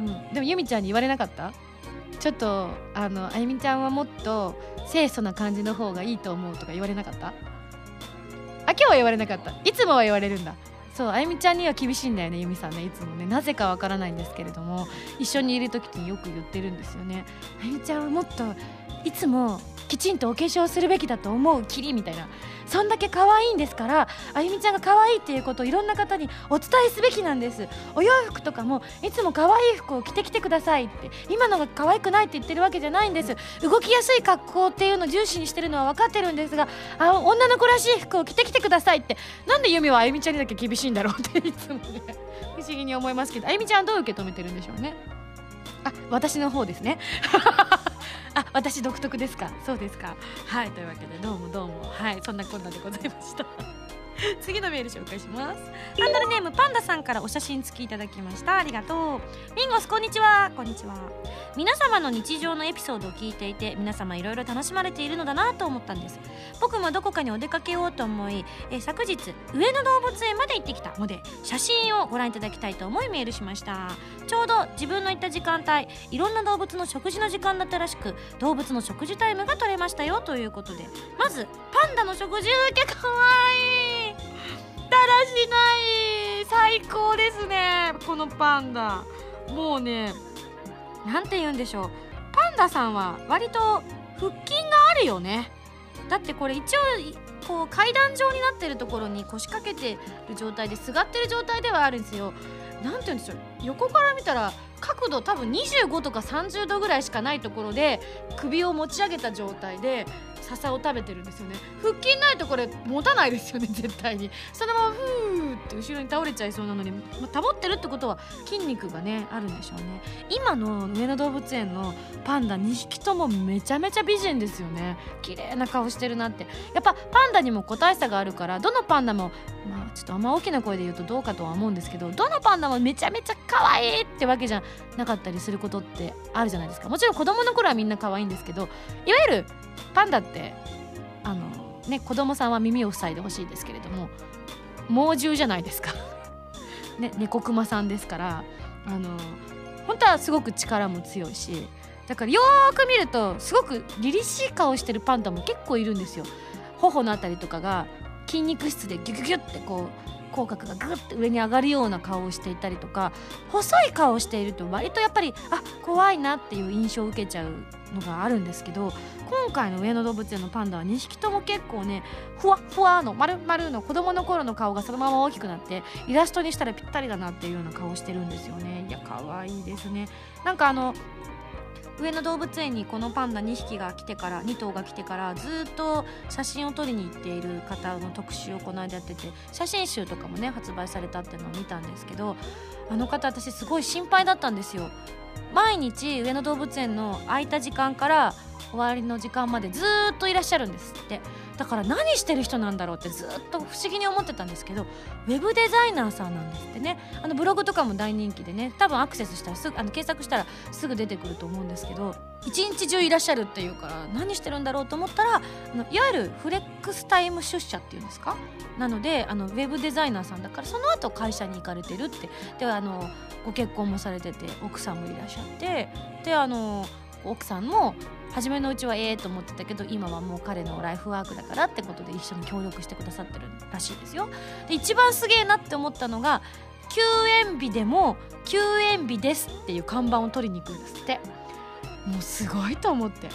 うん。でもゆみちゃんに言われなかった？ちょっとあのあゆみちゃんはもっと清楚な感じの方がいいと思うとか言われなかった？あ今日は言われなかった。いつもは言われるんだ。そうあゆみちゃんには厳しいんだよねゆみさんねいつもね。なぜかわからないんですけれども一緒にいる時によく言ってるんですよねあゆみちゃんはもっといつもきちんとお化粧するべきだと思うきりみたいな。そんだけ可愛いんですからあゆみちゃんが可愛いっていうことをいろんな方にお伝えすべきなんです。お洋服とかもいつも可愛い服を着てきてくださいって今のが可愛くないって言ってるわけじゃないんです。動きやすい格好っていうのを重視にしてるのは分かってるんですがあ女の子らしい服を着てきてくださいって。なんで由美はあゆみちゃんにだけ厳しいんだろうっていつもね。不思議に思いますけど。あゆみちゃんどう受け止めてるんでしょうね。あ私の方ですね。あ私独特ですか。そうですか。はいというわけでどうもどうも。はいそんなこんなでございました。次のメール紹介します。ハンドルネームパンダさんからお写真付きいただきました。ありがとう。ミンゴスこんにちは。こんにちは。皆様の日常のエピソードを聞いていて皆様いろいろ楽しまれているのだなと思ったんです。僕もどこかにお出かけようと思いえ昨日上野動物園まで行ってきたので写真をご覧いただきたいと思いメールしました。ちょうど自分の行った時間帯いろんな動物の食事の時間だったらしく動物の食事タイムが取れましたよということでまずパンダの食事受けかわいい。だらしない。最高ですね。このパンダもうねなんて言うんでしょう。パンダさんは割と腹筋があるよね。だってこれ一応こう階段状になってるところに腰掛けてる状態ですがってる状態ではあるんですよ。なんて言うんでしょう。横から見たら角度多分25とか30度ぐらいしかないところで首を持ち上げた状態で笹を食べてるんですよね。腹筋ないとこれ持たないですよね 絶対に。そのままふーって後ろに倒れちゃいそうなのに保ってるってことは筋肉がねあるんでしょうね。今の上野動物園のパンダ2匹ともめちゃめちゃ美人ですよね。綺麗な顔してるなって。やっぱパンダにも個体差があるからどのパンダもまあちょっとあんま大きな声で言うとどうかとは思うんですけどどのパンダもめちゃめちゃ可愛いってわけじゃなかったりすることってあるじゃないですか。もちろん子供の頃はみんな可愛いんですけどいわゆるパンダってあのね子供さんは耳を塞いでほしいですけれども猛獣じゃないですか。ね猫熊さんですからあの本当はすごく力も強いしだからよーく見るとすごく凛々しい顔してるパンダも結構いるんですよ。頬のあたりとかが筋肉質でギュギュギュってこう口角がグッて上に上がるような顔をしていたりとか細い顔をしていると割とやっぱりあ怖いなっていう印象を受けちゃうのがあるんですけど今回の上野動物園のパンダは2匹とも結構ねふわふわの丸々の子供の頃の顔がそのまま大きくなってイラストにしたらぴったりだなっていうような顔してるんですよね。いや可愛いですね。なんかあの上野動物園にこのパンダ2匹が来てから2頭が来てからずっと写真を撮りに行っている方の特集をこの間やってて写真集とかもね発売されたっていうのを見たんですけどあの方私すごい心配だったんですよ。毎日上野動物園の空いた時間から終わりの時間までずっといらっしゃるんですって。だから何してる人なんだろうってずっと不思議に思ってたんですけどウェブデザイナーさんなんですってね。あのブログとかも大人気でね多分アクセスしたらすぐあの検索したらすぐ出てくると思うんですけど一日中いらっしゃるっていうから何してるんだろうと思ったらあのいわゆるフレックスタイム出社っていうんですか？なのであのウェブデザイナーさんだからその後会社に行かれてるって。であのご結婚もされてて奥さんもいらっしゃって。であの奥さんも初めのうちはええと思ってたけど今はもう彼のライフワークだからってことで一緒に協力してくださってるらしいですよ。で一番すげえなって思ったのが休園日でも休園日ですっていう看板を取りに行くんですって。もうすごいと思って。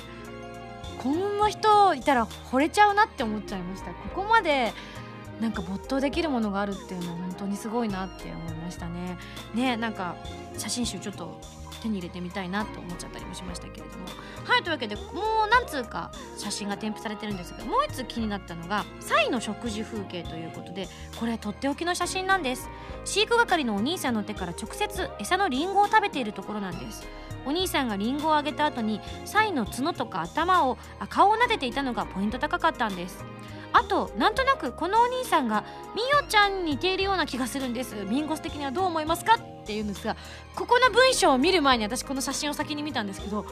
こんな人いたら惚れちゃうなって思っちゃいました。ここまでなんか没頭できるものがあるっていうのは本当にすごいなって思いましたね。ねなんか写真集ちょっと手に入れてみたいなと思っちゃったりもしましたけれども。はいというわけでもう何通か写真が添付されてるんですけどもう一つ気になったのがサイの食事風景ということでこれとっておきの写真なんです。飼育係のお兄さんの手から直接餌のリンゴを食べているところなんです。お兄さんがリンゴをあげた後にサイの角とか頭を顔を撫でていたのがポイント高かったんです。あとなんとなくこのお兄さんがみおちゃんに似ているような気がするんです。ミンゴス的にはどう思いますかっていうんですがここの文章を見る前に私この写真を先に見たんですけど同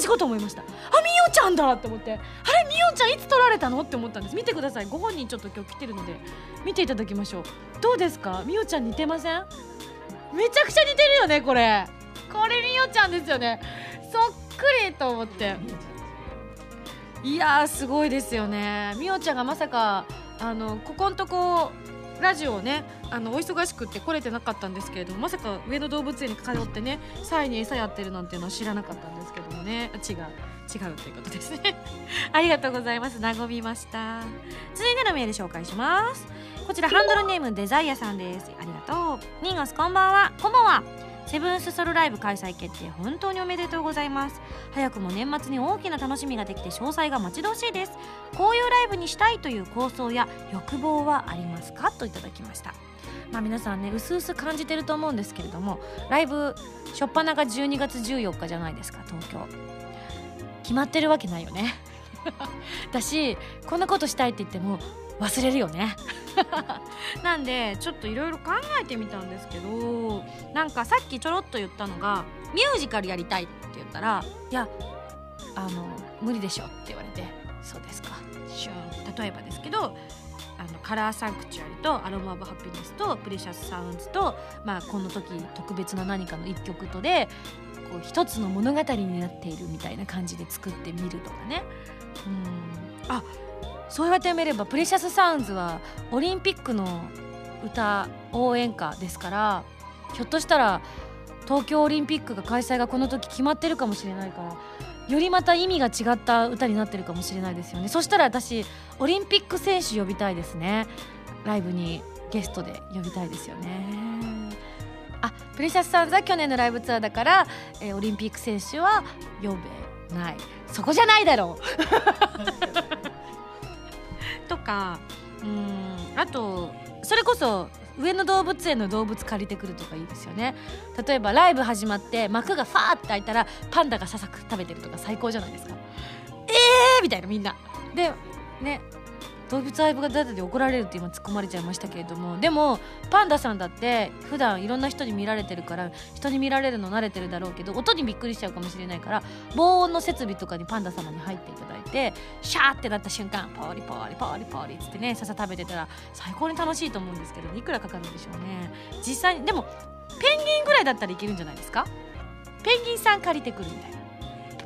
じこと思いました。あみおちゃんだって思って。あれみおちゃんいつ撮られたのって思ったんです。見てください。ご本人ちょっと今日来てるので見ていただきましょう。どうですか？みおちゃん似てません？めちゃくちゃ似てるよねこれ。これみおちゃんですよね。そっくりと思って。いやーすごいですよね。みおちゃんがまさかあのここんとこラジオをねあのお忙しくって来れてなかったんですけれどもまさか上野動物園に通ってねサイに餌やってるなんていうのは知らなかったんですけどもね。違う。違うということですね。ありがとうございます。和みました。続いてのメール紹介します。こちらハンドルネームデザイアさんです。ありがとう。ニンゴスこんばんは。こんばんは。セブンスソロライブ開催決定本当におめでとうございます。早くも年末に大きな楽しみができて詳細が待ち遠しいです。こういうライブにしたいという構想や欲望はありますか？といただきました。まあ皆さんねうすうす感じてると思うんですけれどもライブ初っ端が12月14日じゃないですか東京。決まってるわけないよね。だしこんなことしたいって言っても忘れるよね。なんでちょっといろいろ考えてみたんですけどなんかさっきちょろっと言ったのがミュージカルやりたいって言ったらいやあの無理でしょって言われてそうですか。例えばですけどあのカラーサンクチュアリとアロマ・オブ・ハピネスとプレシャス・サウンズと、まあ、この時特別な何かの一曲とでこう一つの物語になっているみたいな感じで作ってみるとかね。うん。あそう言われてみればプレシャスサウンズはオリンピックの歌応援歌ですからひょっとしたら東京オリンピックが開催がこの時決まってるかもしれないからよりまた意味が違った歌になってるかもしれないですよね。そしたら私オリンピック選手呼びたいですね。ライブにゲストで呼びたいですよね。あプレシャスサウンズは去年のライブツアーだから、えーオリンピック選手は呼べない。そこじゃないだろう。か。うん。あとそれこそ上野動物園の動物借りてくるとかいいですよね。例えばライブ始まって幕がファーって開いたらパンダがささく食べてるとか最高じゃないですか。えーみたいなみんな。でね。動物愛護がだで怒られるって今突っ込まれちゃいましたけれどもでもパンダさんだって普段いろんな人に見られてるから人に見られるの慣れてるだろうけど音にびっくりしちゃうかもしれないから防音の設備とかにパンダ様に入っていただいてシャーってなった瞬間ポリポリポリポリっつってね笹食べてたら最高に楽しいと思うんですけどいくらかかるんでしょうね。実際にでもペンギンぐらいだったらいけるんじゃないですか？ペンギンさん借りてくるみたいな。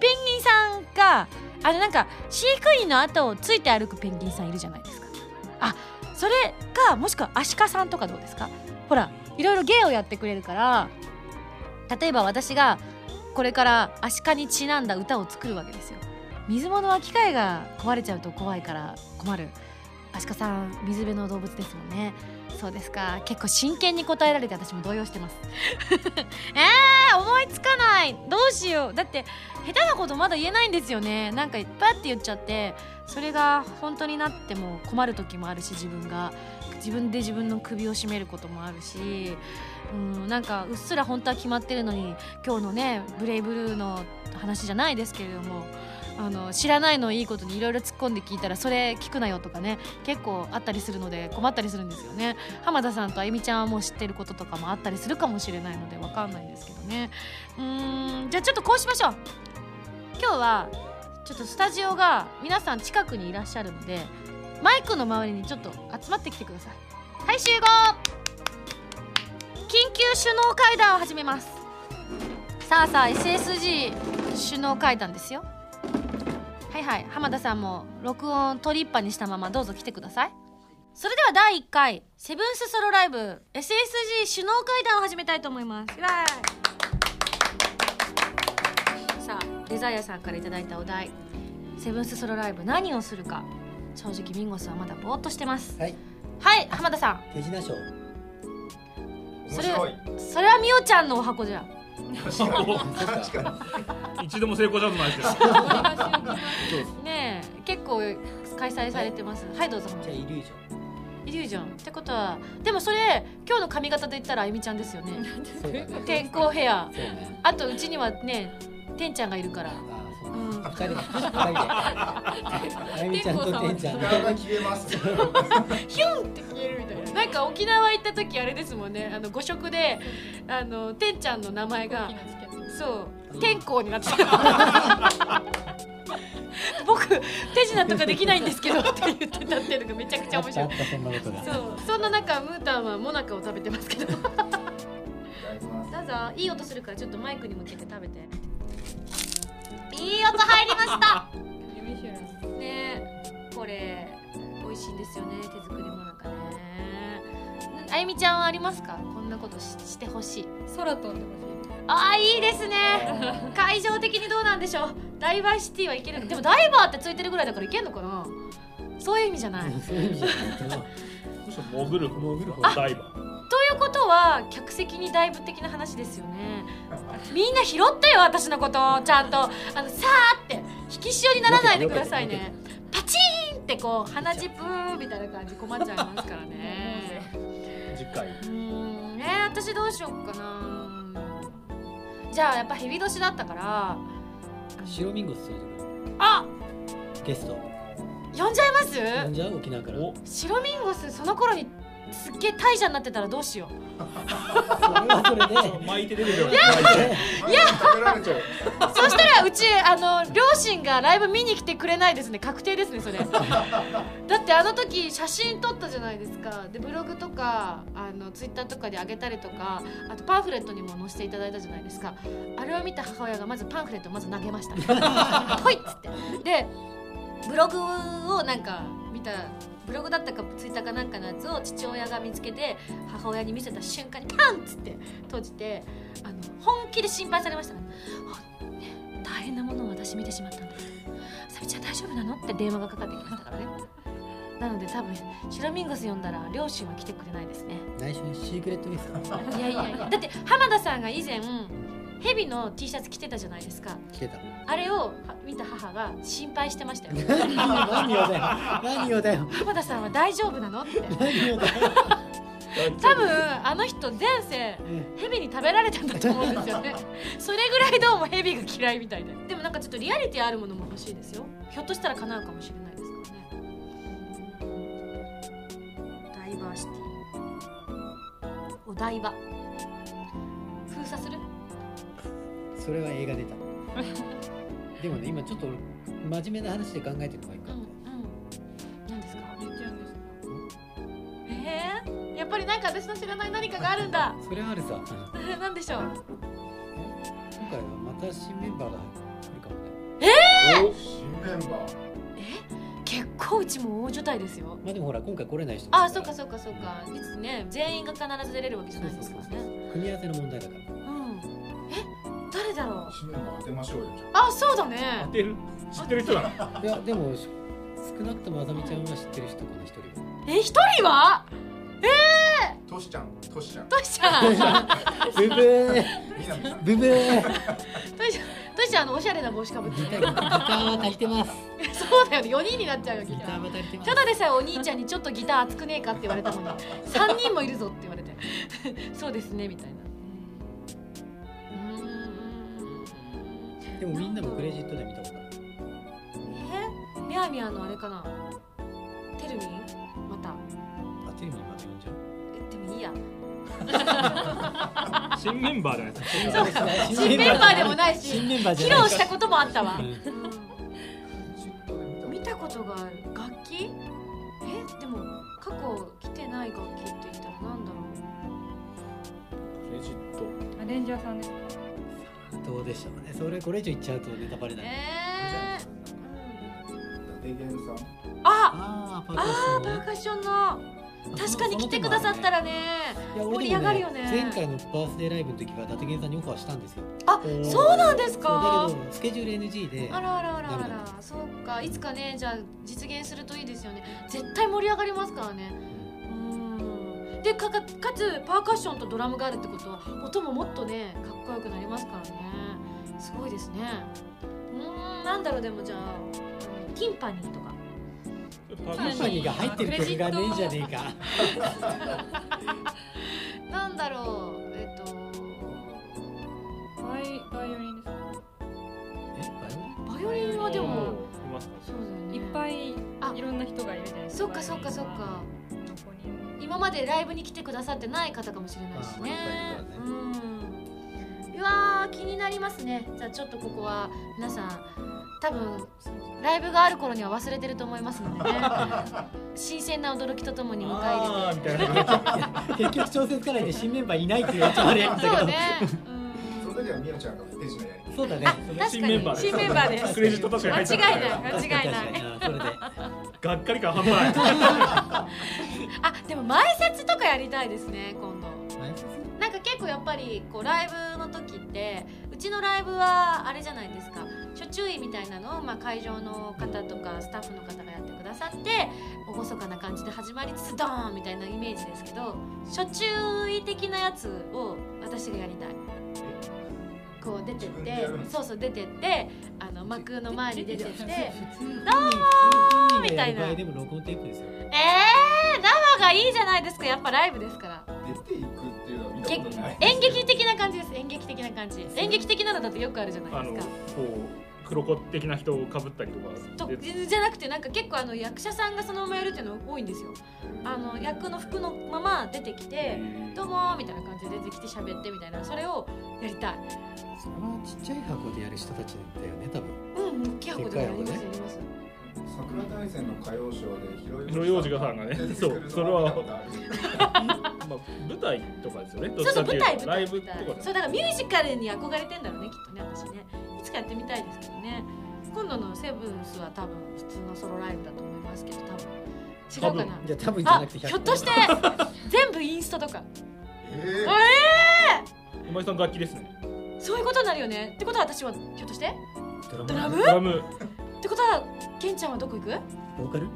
ペンギンさんがあのなんか飼育員の後をついて歩くペンギンさんいるじゃないですか。あそれかもしくはアシカさんとかどうですか？ほらいろいろ芸をやってくれるから例えば私がこれからアシカにちなんだ歌を作るわけですよ。水物は機械が壊れちゃうと怖いから困る。アシカさん水辺の動物ですもんね。そうですか。結構真剣に答えられて私も動揺してます。えー、思いつかない。どうしよう。だって下手なことまだ言えないんですよね。なんかいっぱいって言っちゃってそれが本当になっても困る時もあるし自分が。自分で自分の首を絞めることもあるしうんなんかうっすら本当は決まってるのに今日のね「ブレイブルー」の話じゃないですけれどもあの知らないのいいことにいろいろ突っ込んで聞いたらそれ聞くなよとかね結構あったりするので困ったりするんですよね。浜田さんとあゆみちゃんはもう知ってることとかもあったりするかもしれないのでわかんないんですけどね。うんじゃあちょっとこうしましょう。今日はちょっとスタジオが皆さん近くにいらっしゃるのでマイクの周りにちょっと集まってきてください。はい集合。緊急首脳会談を始めます。さあさあ SSG 首脳会談ですよ。はいはい。浜田さんも録音取りっぱにしたままどうぞ来てください。それでは第1回セブンスソロライブ SSG 首脳会談を始めたいと思います。イエーイ。さあデザイアさんからいただいたお題。セブンスソロライブ何をするか。正直ミンゴスはまだぼーっとしてます。はい。はい浜田さん。手品賞それそれはみおちゃんのお箱じゃん確か一度も成功したことないですけど。ねえ結構開催されてます。はいどうぞ。じゃあイリュージイリュージョン。ってことはでもそれ今日の髪型で言ったらあゆみちゃんですよね。天候ヘア。あとうちにはねてんちゃんがいるから二人で二人であゆみちゃんとてんちゃんで。時間が消えます。ヒュンって消えるみたいな。なんか沖縄行った時あれですもんね。あの五色であのてんちゃんの名前がそう天候になってた。僕手品とかできないんですけどって言ってたっていうのがめちゃくちゃ面白い。あったあったそんなことが。そうそんな中ムータンはモナカを食べてますけど。どうぞいただきます。いい音するからちょっとマイクに向けて食べていい音入りました。ねこれ美味しいんですよね手作りもなかね。あゆみちゃんはありますか？こんなことししてほしい。空飛んでほああいいですね。会場的にどうなんでしょう？ダイバーシティはいけるでもダイバーってついてるぐらいだからいけんのかな？そういう意味じゃない。そういう意味じゃないけど。むしろ潜る方潜る方ダイバーということは客席にダイブ的な話ですよね。みんな拾ってよ私のことちゃんとあのさーって引き潮にならないでくださいね。パチーンってこう鼻血プーみたいな感じ困っちゃいますからね。次回。うーんね私どうしようかな。じゃあやっぱヘビ年だったから。白ミンゴスあ！ゲスト。呼んじゃいます？呼んじゃう？沖縄から。お。白ミンゴスその頃にすっげえ大者になってたらどうしよう。それはそれで。巻いて出てくるいいや食べられちゃう。そしたらうちあの両親がライブ見に来てくれないですね。確定ですねそれ。だってあの時写真撮ったじゃないですか。でブログとかあのツイッターとかで上げたりとかあとパンフレットにも載せていただいたじゃないですか。あれを見た母親がまずパンフレットをまず投げました。ほいっつって。でブログをなんか見たブログだったかツイッターかなんかのやつを父親が見つけて母親に見せた瞬間にパンっつって閉じてあの本気で心配されました。からあね大変なものを私見てしまったんだ。さびちゃん大丈夫なの？って電話がかかってきましたからね。なので多分シロミンゴス呼んだら両親は来てくれないですね。内緒にシークレットミス。いやいやいや。だって浜田さんが以前ヘビの T シャツ着てたじゃないですか。来てた。あれをは見た母が心配してましたよ。何をだよ。何をだよ。浜田さんは大丈夫なのって。何をだよ。多分あの人前世ヘビに食べられたんだと思うんですよね。それぐらいどうもヘビが嫌いみたいで。でもなんかちょっとリアリティあるものも欲しいですよ。ひょっとしたら叶うかもしれないですからね。ダイバーシティお台場。封鎖する？それは映画出た。でもね今ちょっと俺真面目な話で考えてるのがいいか。うんうん。何ですか？言っちゃうん？ですかえー、やっぱりなんか私の知らない何かがあるんだ。それはあるさ。何でしょう？今回はまた新メンバーが来るかもね。新メンバー。結構うちも大所帯ですよ。まあでもほら今回来れない人。あそうかそうかそうか。いつね全員が必ず出れるわけじゃないですからね。組み合わせの問題だから誰だろう新メンバー当てましょうよ。あ。そうだ当ねてる？知ってる人だな。いやでも少なくともあざみちゃんは知ってる人かな一人は。え一人は？トシちゃん、トシちゃん。トシちゃん。ブブー。みなみさん。ブブー。トシちゃんトシちゃんあのおしゃれな帽子かぶってギターギターは足りてます。そうだよね。4人になっちゃうよギギター。ターは足りてます。ただでさえお兄ちゃんにちょっとギター熱くねえかって言われたのに3人もいるぞって言われて。そうですねみたいなでもみんなもクレジットで見たことある。え？みやみやのあれかな？テルミ？ンまた？あテレビにまた呼んじゃう。えでもいいや。新メンバーじゃないですか。新メンバーでもないし新メンバー披じゃない露したこともあったわ、うん。うん。見たことがある。楽器？え？でも過去来てない楽器って言ったらなんだろクレジット。あレンジャーさんですか？どうでしょうね。それこれ以上言っちゃうとネタバレうだね。え。ん伊達源さん。あああーパーカッションの。確かに来てくださったらね盛り上がるよね。前回のバースデーライブの時は伊達源さんにオファーしたんですよ。あそうなんですそうかだけどスケジュール NG で。あらあらあらあら。そうか。いつかねじゃあ実現するといいですよね。絶対盛り上がりますからね。うんでかかつパーカッションとドラムがあるってことは音ももっとねかっこよくなりますからね。すごいですね。うんなんだろうでもじゃあティンパニーとか。ティンッニーが入ってる曲がねえじゃねえか。なんだろうえっとバイバイオリンですか？えバイオリン？はでもいそうだよね。いっぱいいろんな人がいるじゃないですかそっかそっかそっか。ここにーまあいっぱいいるからね。うん。うわー気になりますね。じゃあちょっとここは皆さん多分ライブがある頃には忘れてると思いますのでね。新鮮な驚きとともに迎えあ入れてーみたいな。結局調整つかないで新メンバーいないっていうやつあれだけど。そうね、その時はみおちゃんが不手品やりそうだね新メンバーでに新メンバーですクレジット確か間違いない間違いない。それでがっかり感半端ない。あでも前説とかやりたいですね今度。前なんか結構やっぱりこうライブの時ってうちのライブはあれじゃないですか。初注意みたいなのを、まあ、会場の方とかスタッフの方がやってくださって厳かな感じで始まりつつドーンみたいなイメージですけど初注意的なやつを私がやりたいこう出てってそうそう出てってあの幕の前に出てってどうもみたいな。普通に場合でも録音テープですよ。えー、生がいいじゃないですかやっぱライブですから。出ていくっていうのは見たげことない。演劇的な感じです演劇的な感じ。演劇的なのだとよくあるじゃないですか。う黒子的な人をかぶったりとか。じゃなくてなんか結構あの役者さんがそのままやるっていうの多いんですよ。あの役の服のまま出てきて「どうも」みたいな感じで出てきて喋ってみたいなそれをやりたい。それはちっちゃい箱でやる人たちだよね多分。うん大きい箱でやりますやでります。桜大戦の歌謡ショーで広広い王子がさんがね そうそれは まあ、舞台とかですよねそうそう舞台舞台。ライブとかそうだからミュージカルに憧れてんだろうねきっとね私ね。いつかやってみたいですけどね。今度のセブンスは多分普通のソロライブだと思いますけど多分。違うかな？じゃあ多分じゃあなくてひょっとして全部インストとか。え今井さん楽器ですね。そういうことになるよね。ってことは私はひょっとして？ドドラム？ドラム。ってことはケンちゃんはどこ行く？ボーカル？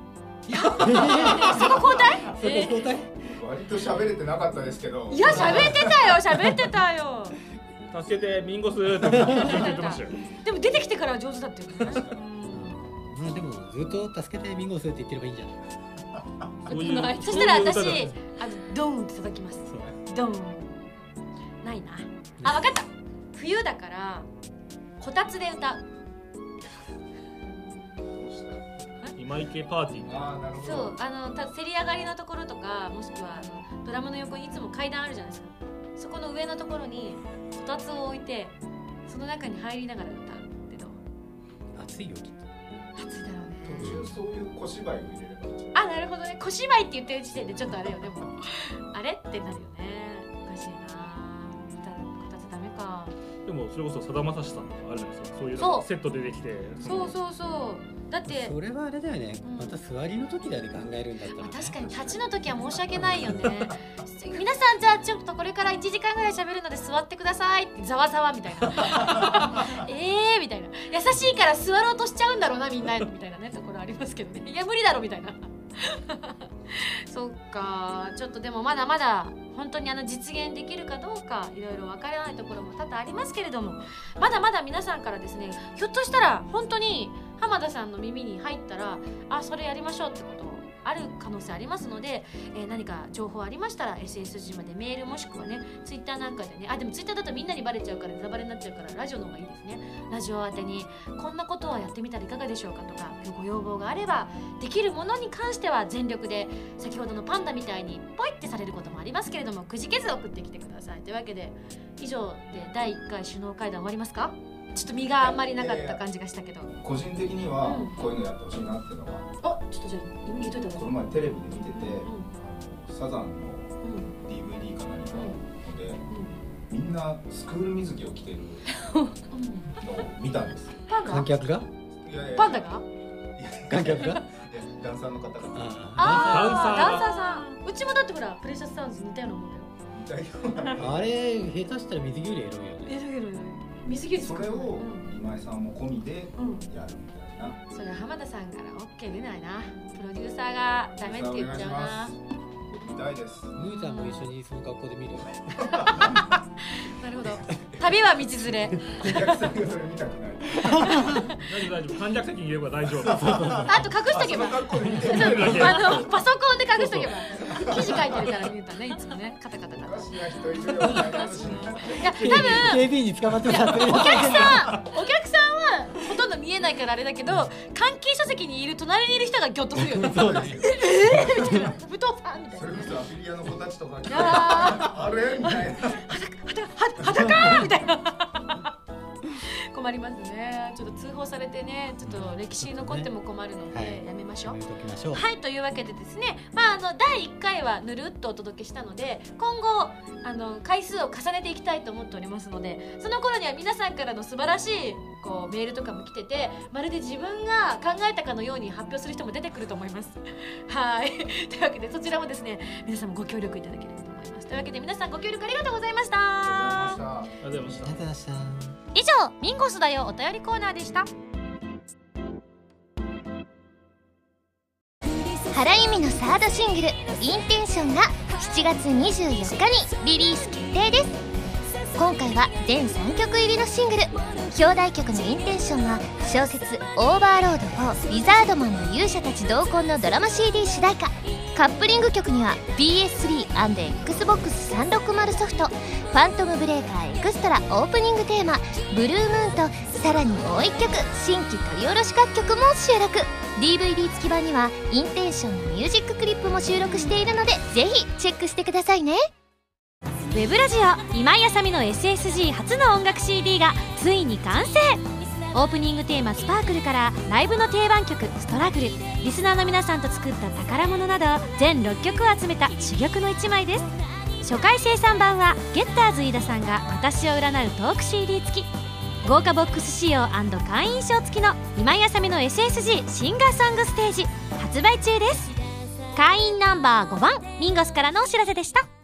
そこ交代？そこ交代？ー割と喋れてなかったですけど。いや喋ってたよ喋ってたよ。助けてミンゴス。って言ってました。よでも出てきてからは上手だっていうねまあでもずっと助けてミンゴスって言ってればいいんじゃない？そういうそしたら私あのドーンって叩きます。ドーンないな。あ分かった。冬だからこたつで歌う。今池パーティーなるほど。そうあのたせり上がりのところとかもしくはあのドラムの横にいつも階段あるじゃないですか。そこの上のところにこたつを置いてその中に入りながら歌うってどう？暑いよきっと。暑いだろうね。途中そういう小芝居を入れれば。あなるほどね。小芝居って言ってる時点でちょっとあれよでも。あれ？ってなるよね。おかしいなか。でもそれこそさだまさしさんとかあるじゃないですか。そういうセットでできてそうそうそう。だってそれはあれだよね。うん。また座りの時だよね考えるんだったらね。まあ確かに立ちの時は申し訳ないよね。皆さんじゃあちょっとこれから1時間ぐらい喋るので座ってくださいってざわざわみたいな。えーみたいな。優しいから座ろうとしちゃうんだろうなみんな。みたいなねところありますけどね。いや無理だろみたいな。そっか。ちょっとでもまだまだ本当にあの実現できるかどうかいろいろ分からないところも多々ありますけれどもまだまだ皆さんからですねひょっとしたら本当に浜田さんの耳に入ったらあそれやりましょうってことある可能性ありますので、えー何か情報ありましたら SSG までメールもしくはねツイッターなんかでねあでもツイッターだとみんなにバレちゃうからネタバレになっちゃうからラジオの方がいいですね。ラジオ宛てにこんなことをやってみたらいかがでしょうかとかご要望があればできるものに関しては全力で先ほどのパンダみたいにポイってされることもありますけれどもくじけず送ってきてください。というわけで以上で第1回首脳会談終わりますか？ちょっと身があんまりなかった感じがしたけど。個人的にはうん。こういうのやってほしいなっていうのはあちょっとじゃあ言っといた方この前テレビで見ててうあのサザンの DVD か何かのでうみんなスクール水着を着てるのを見たんですパンダ？観客が？いやいや。パンダが？観客が？ダンサーの方が。ああダンサーがダンサーさん。うちもだってほらプレシャスサウンズ似たようなもんだよ。みたいなあれ下手したら水着よりエロいよね。えだけど水着それをうん今井さんも込みでうん。やるみたいな。それは浜田さんから OK 出ないな。プロデューサーがダメって言っちゃうな。僕見たいです。ムーさんも一緒にその格好で見るよ。なるほど。旅は道連れ。お客さんがそれ見たくない。大丈夫大丈夫？観客席にいれば大丈夫。あと隠しとけば。あのパソコンで隠しとけば。記事書いてるから見るとねいつもね。カタカタカタ。いや多分警備員に捕まってたお客さんお客さんはほとんど見見えないからあれだけど関係書籍にいる隣にいる人がギョッとするよね。そうですよ。武藤さんみたいな。それこそアフィリアの子たちとかいやあれ？みたいなー裸みたいな。困りますね。ちょっと通報されてねちょっと歴史に残っても困るので、はい。やめましょう。やめときましょう。はいというわけでですね、まあ、あの第1回はぬるっとお届けしたので今後あの回数を重ねていきたいと思っておりますのでその頃には皆さんからの素晴らしいこうメールとかも来ててまるで自分が考えたかのように発表する人も出てくると思います。はいというわけでそちらもですね皆さんもご協力いただければと思います。というわけで皆さんご協力ありがとうございました。ありがとうございましたありがとうございました以上ミンゴスだよお便りコーナーでした。原由実のサードシングル「Intention」が7月24日にリリース決定です今回は全3曲入りのシングル。表題曲の「Intention」は小説「オーバーロード4蜥蜴人の勇者たち同梱」のドラマ CD 主題歌。カップリング曲には PS3&Xbox360 ソフト「ファントムブレーカーエクストラ」オープニングテーマ「ブルームーン」とさらにもう1曲新規取り下ろし楽曲も収録。DVD 付き版にはインテンションのミュージッククリップも収録しているのでぜひチェックしてくださいね。ウェブラジオ今井あさみの SSG 初の音楽 CD がついに完成。オープニングテーマ「スパークルからライブの定番曲「ストラグル」リスナーの皆さんと作った宝物など全6曲を集めた珠玉の1枚です。初回生産版はゲッターズ飯田さんが私を占うトーク CD 付き。豪華ボックス仕様会員証付きの今井あさみの SSG シンガーソングステージ発売中です。会員ナンバー5番ミンゴスからのお知らせでした。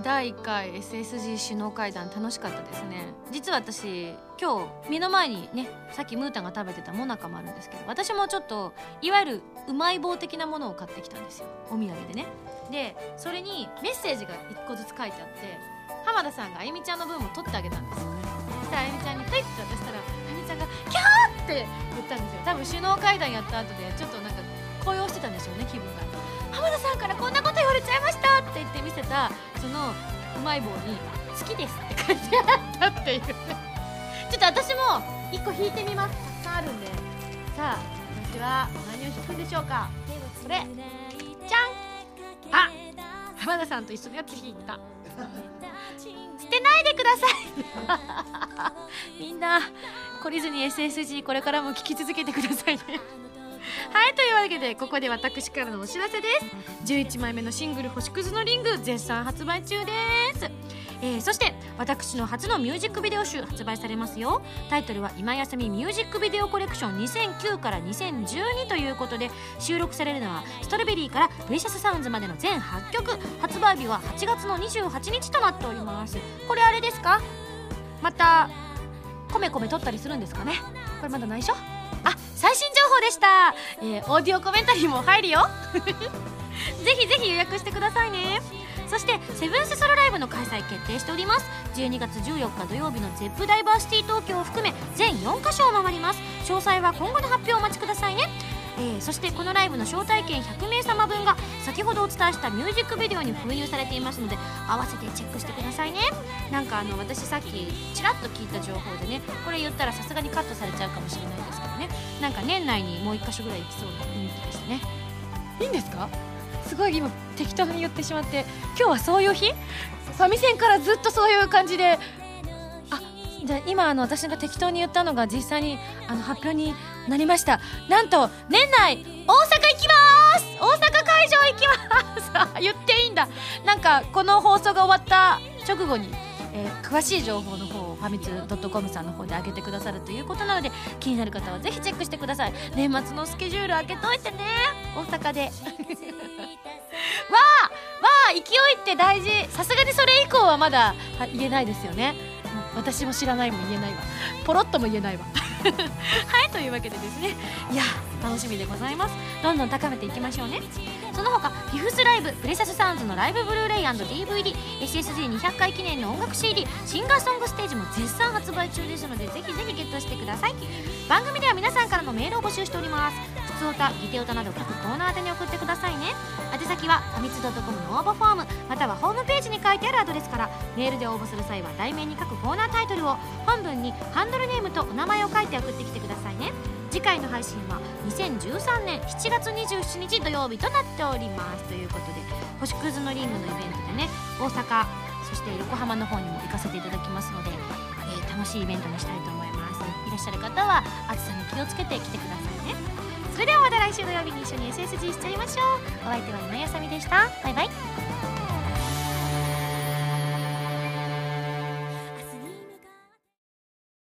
第1回 SSG 首脳会談楽しかったですね。実は私今日目の前にねさっきムータンが食べてたモナカもあるんですけど私もちょっといわゆるうまい棒的なものを買ってきたんですよ。お土産でね。でそれにメッセージが1個ずつ書いてあって浜田さんがあゆみちゃんの分も取ってあげたんですよそしたらあゆみちゃんに「はい」って渡したらあゆみちゃんが「キャー!」って言ったんですよ。多分首脳会談やった後でちょっとなんか高揚してたんでしょうね気分が。浜田さんからこんなこと言われちゃいましたって言って見せたそのうまい棒に「好きです」って書いてあったっていう。ちょっと私も1個引いてみます。たくさんあるんで。さあ私は何を引くんでしょうか。これ。じゃん。あ浜田さんと一緒のやつ引いた。捨てないでください。みんな懲りずに SSG これからも聞き続けてくださいね。はいというわけでここで私からのお知らせです。11枚目のシングル「星屑のリング」絶賛発売中です。えーそして私の初のミュージックビデオ集発売されますよ。タイトルは「今休みミュージックビデオコレクション2009から2012」ということで収録されるのはストロベリーからプレシャスサウンズまでの全8曲。発売日は8月の28日となっております。これあれですか？またコメコメ撮ったりするんですかね？これまだ内緒？あ最新情報でした、えーオーディオコメンタリーも入るよ。ぜひぜひ予約してくださいね。そしてセブンスソロライブの開催決定しております。12月14日土曜日の ZEP ダイバーシティ東京を含め全4カ所を回ります詳細は今後の発表をお待ちくださいねえーそしてこのライブの招待券100名様分が先ほどお伝えしたミュージックビデオに封入されていますので合わせてチェックしてくださいね。なんかあの私さっきちらっと聞いた情報でねこれ言ったらさすがにカットされちゃうかもしれないですけどね。なんか年内にもう1箇所ぐらい行きそうな雰囲気でしたね。いいんですか？すごい今適当に言ってしまって今日はそういう日？ファミセンからずっとそういう感じで。あじゃあ今あの私が適当に言ったのが実際にあの発表になりました。なんと年内大阪行きます！大阪会場行きます！言っていいんだ。なんかこの放送が終わった直後に、えー詳しい情報の方をファミツー .com さんの方で上げてくださるということなので気になる方はぜひチェックしてください。年末のスケジュール開けといてね。大阪で。わあわあ勢いって大事。さすがにそれ以降はまだは言えないですよね。私も知らないも言えないわ。ポロッとも言えないわ。はいというわけでですね。いや楽しみでございます。どんどん高めていきましょうね。その他フィフスライブプレシャスサウンズのライブブルーレイ &DVD SSG200 回記念の音楽 CD シンガーソングステージも絶賛発売中ですのでぜひぜひゲットしてください。番組では皆さんからのメールを募集しております。普通歌ギテ歌など各コーナー宛てに送ってくださいね。宛先はファミツドットコムの応募フォームまたはホームページに書いてあるアドレスからメールで応募する際は題名に書くコーナータイトルを本文にハンドルネームとお名前を書いて送ってきてくださいね。次回の配信は2013年7月27日土曜日となっております。ということで星屑のリングのイベントでね大阪そして横浜の方にも行かせていただきますので、えー楽しいイベントにしたいと思います。いらっしゃる方は暑さに気をつけて来てくださいね。それではまた来週土曜日に一緒に SSG しちゃいましょう。お相手は今やさみでした。バイバイ。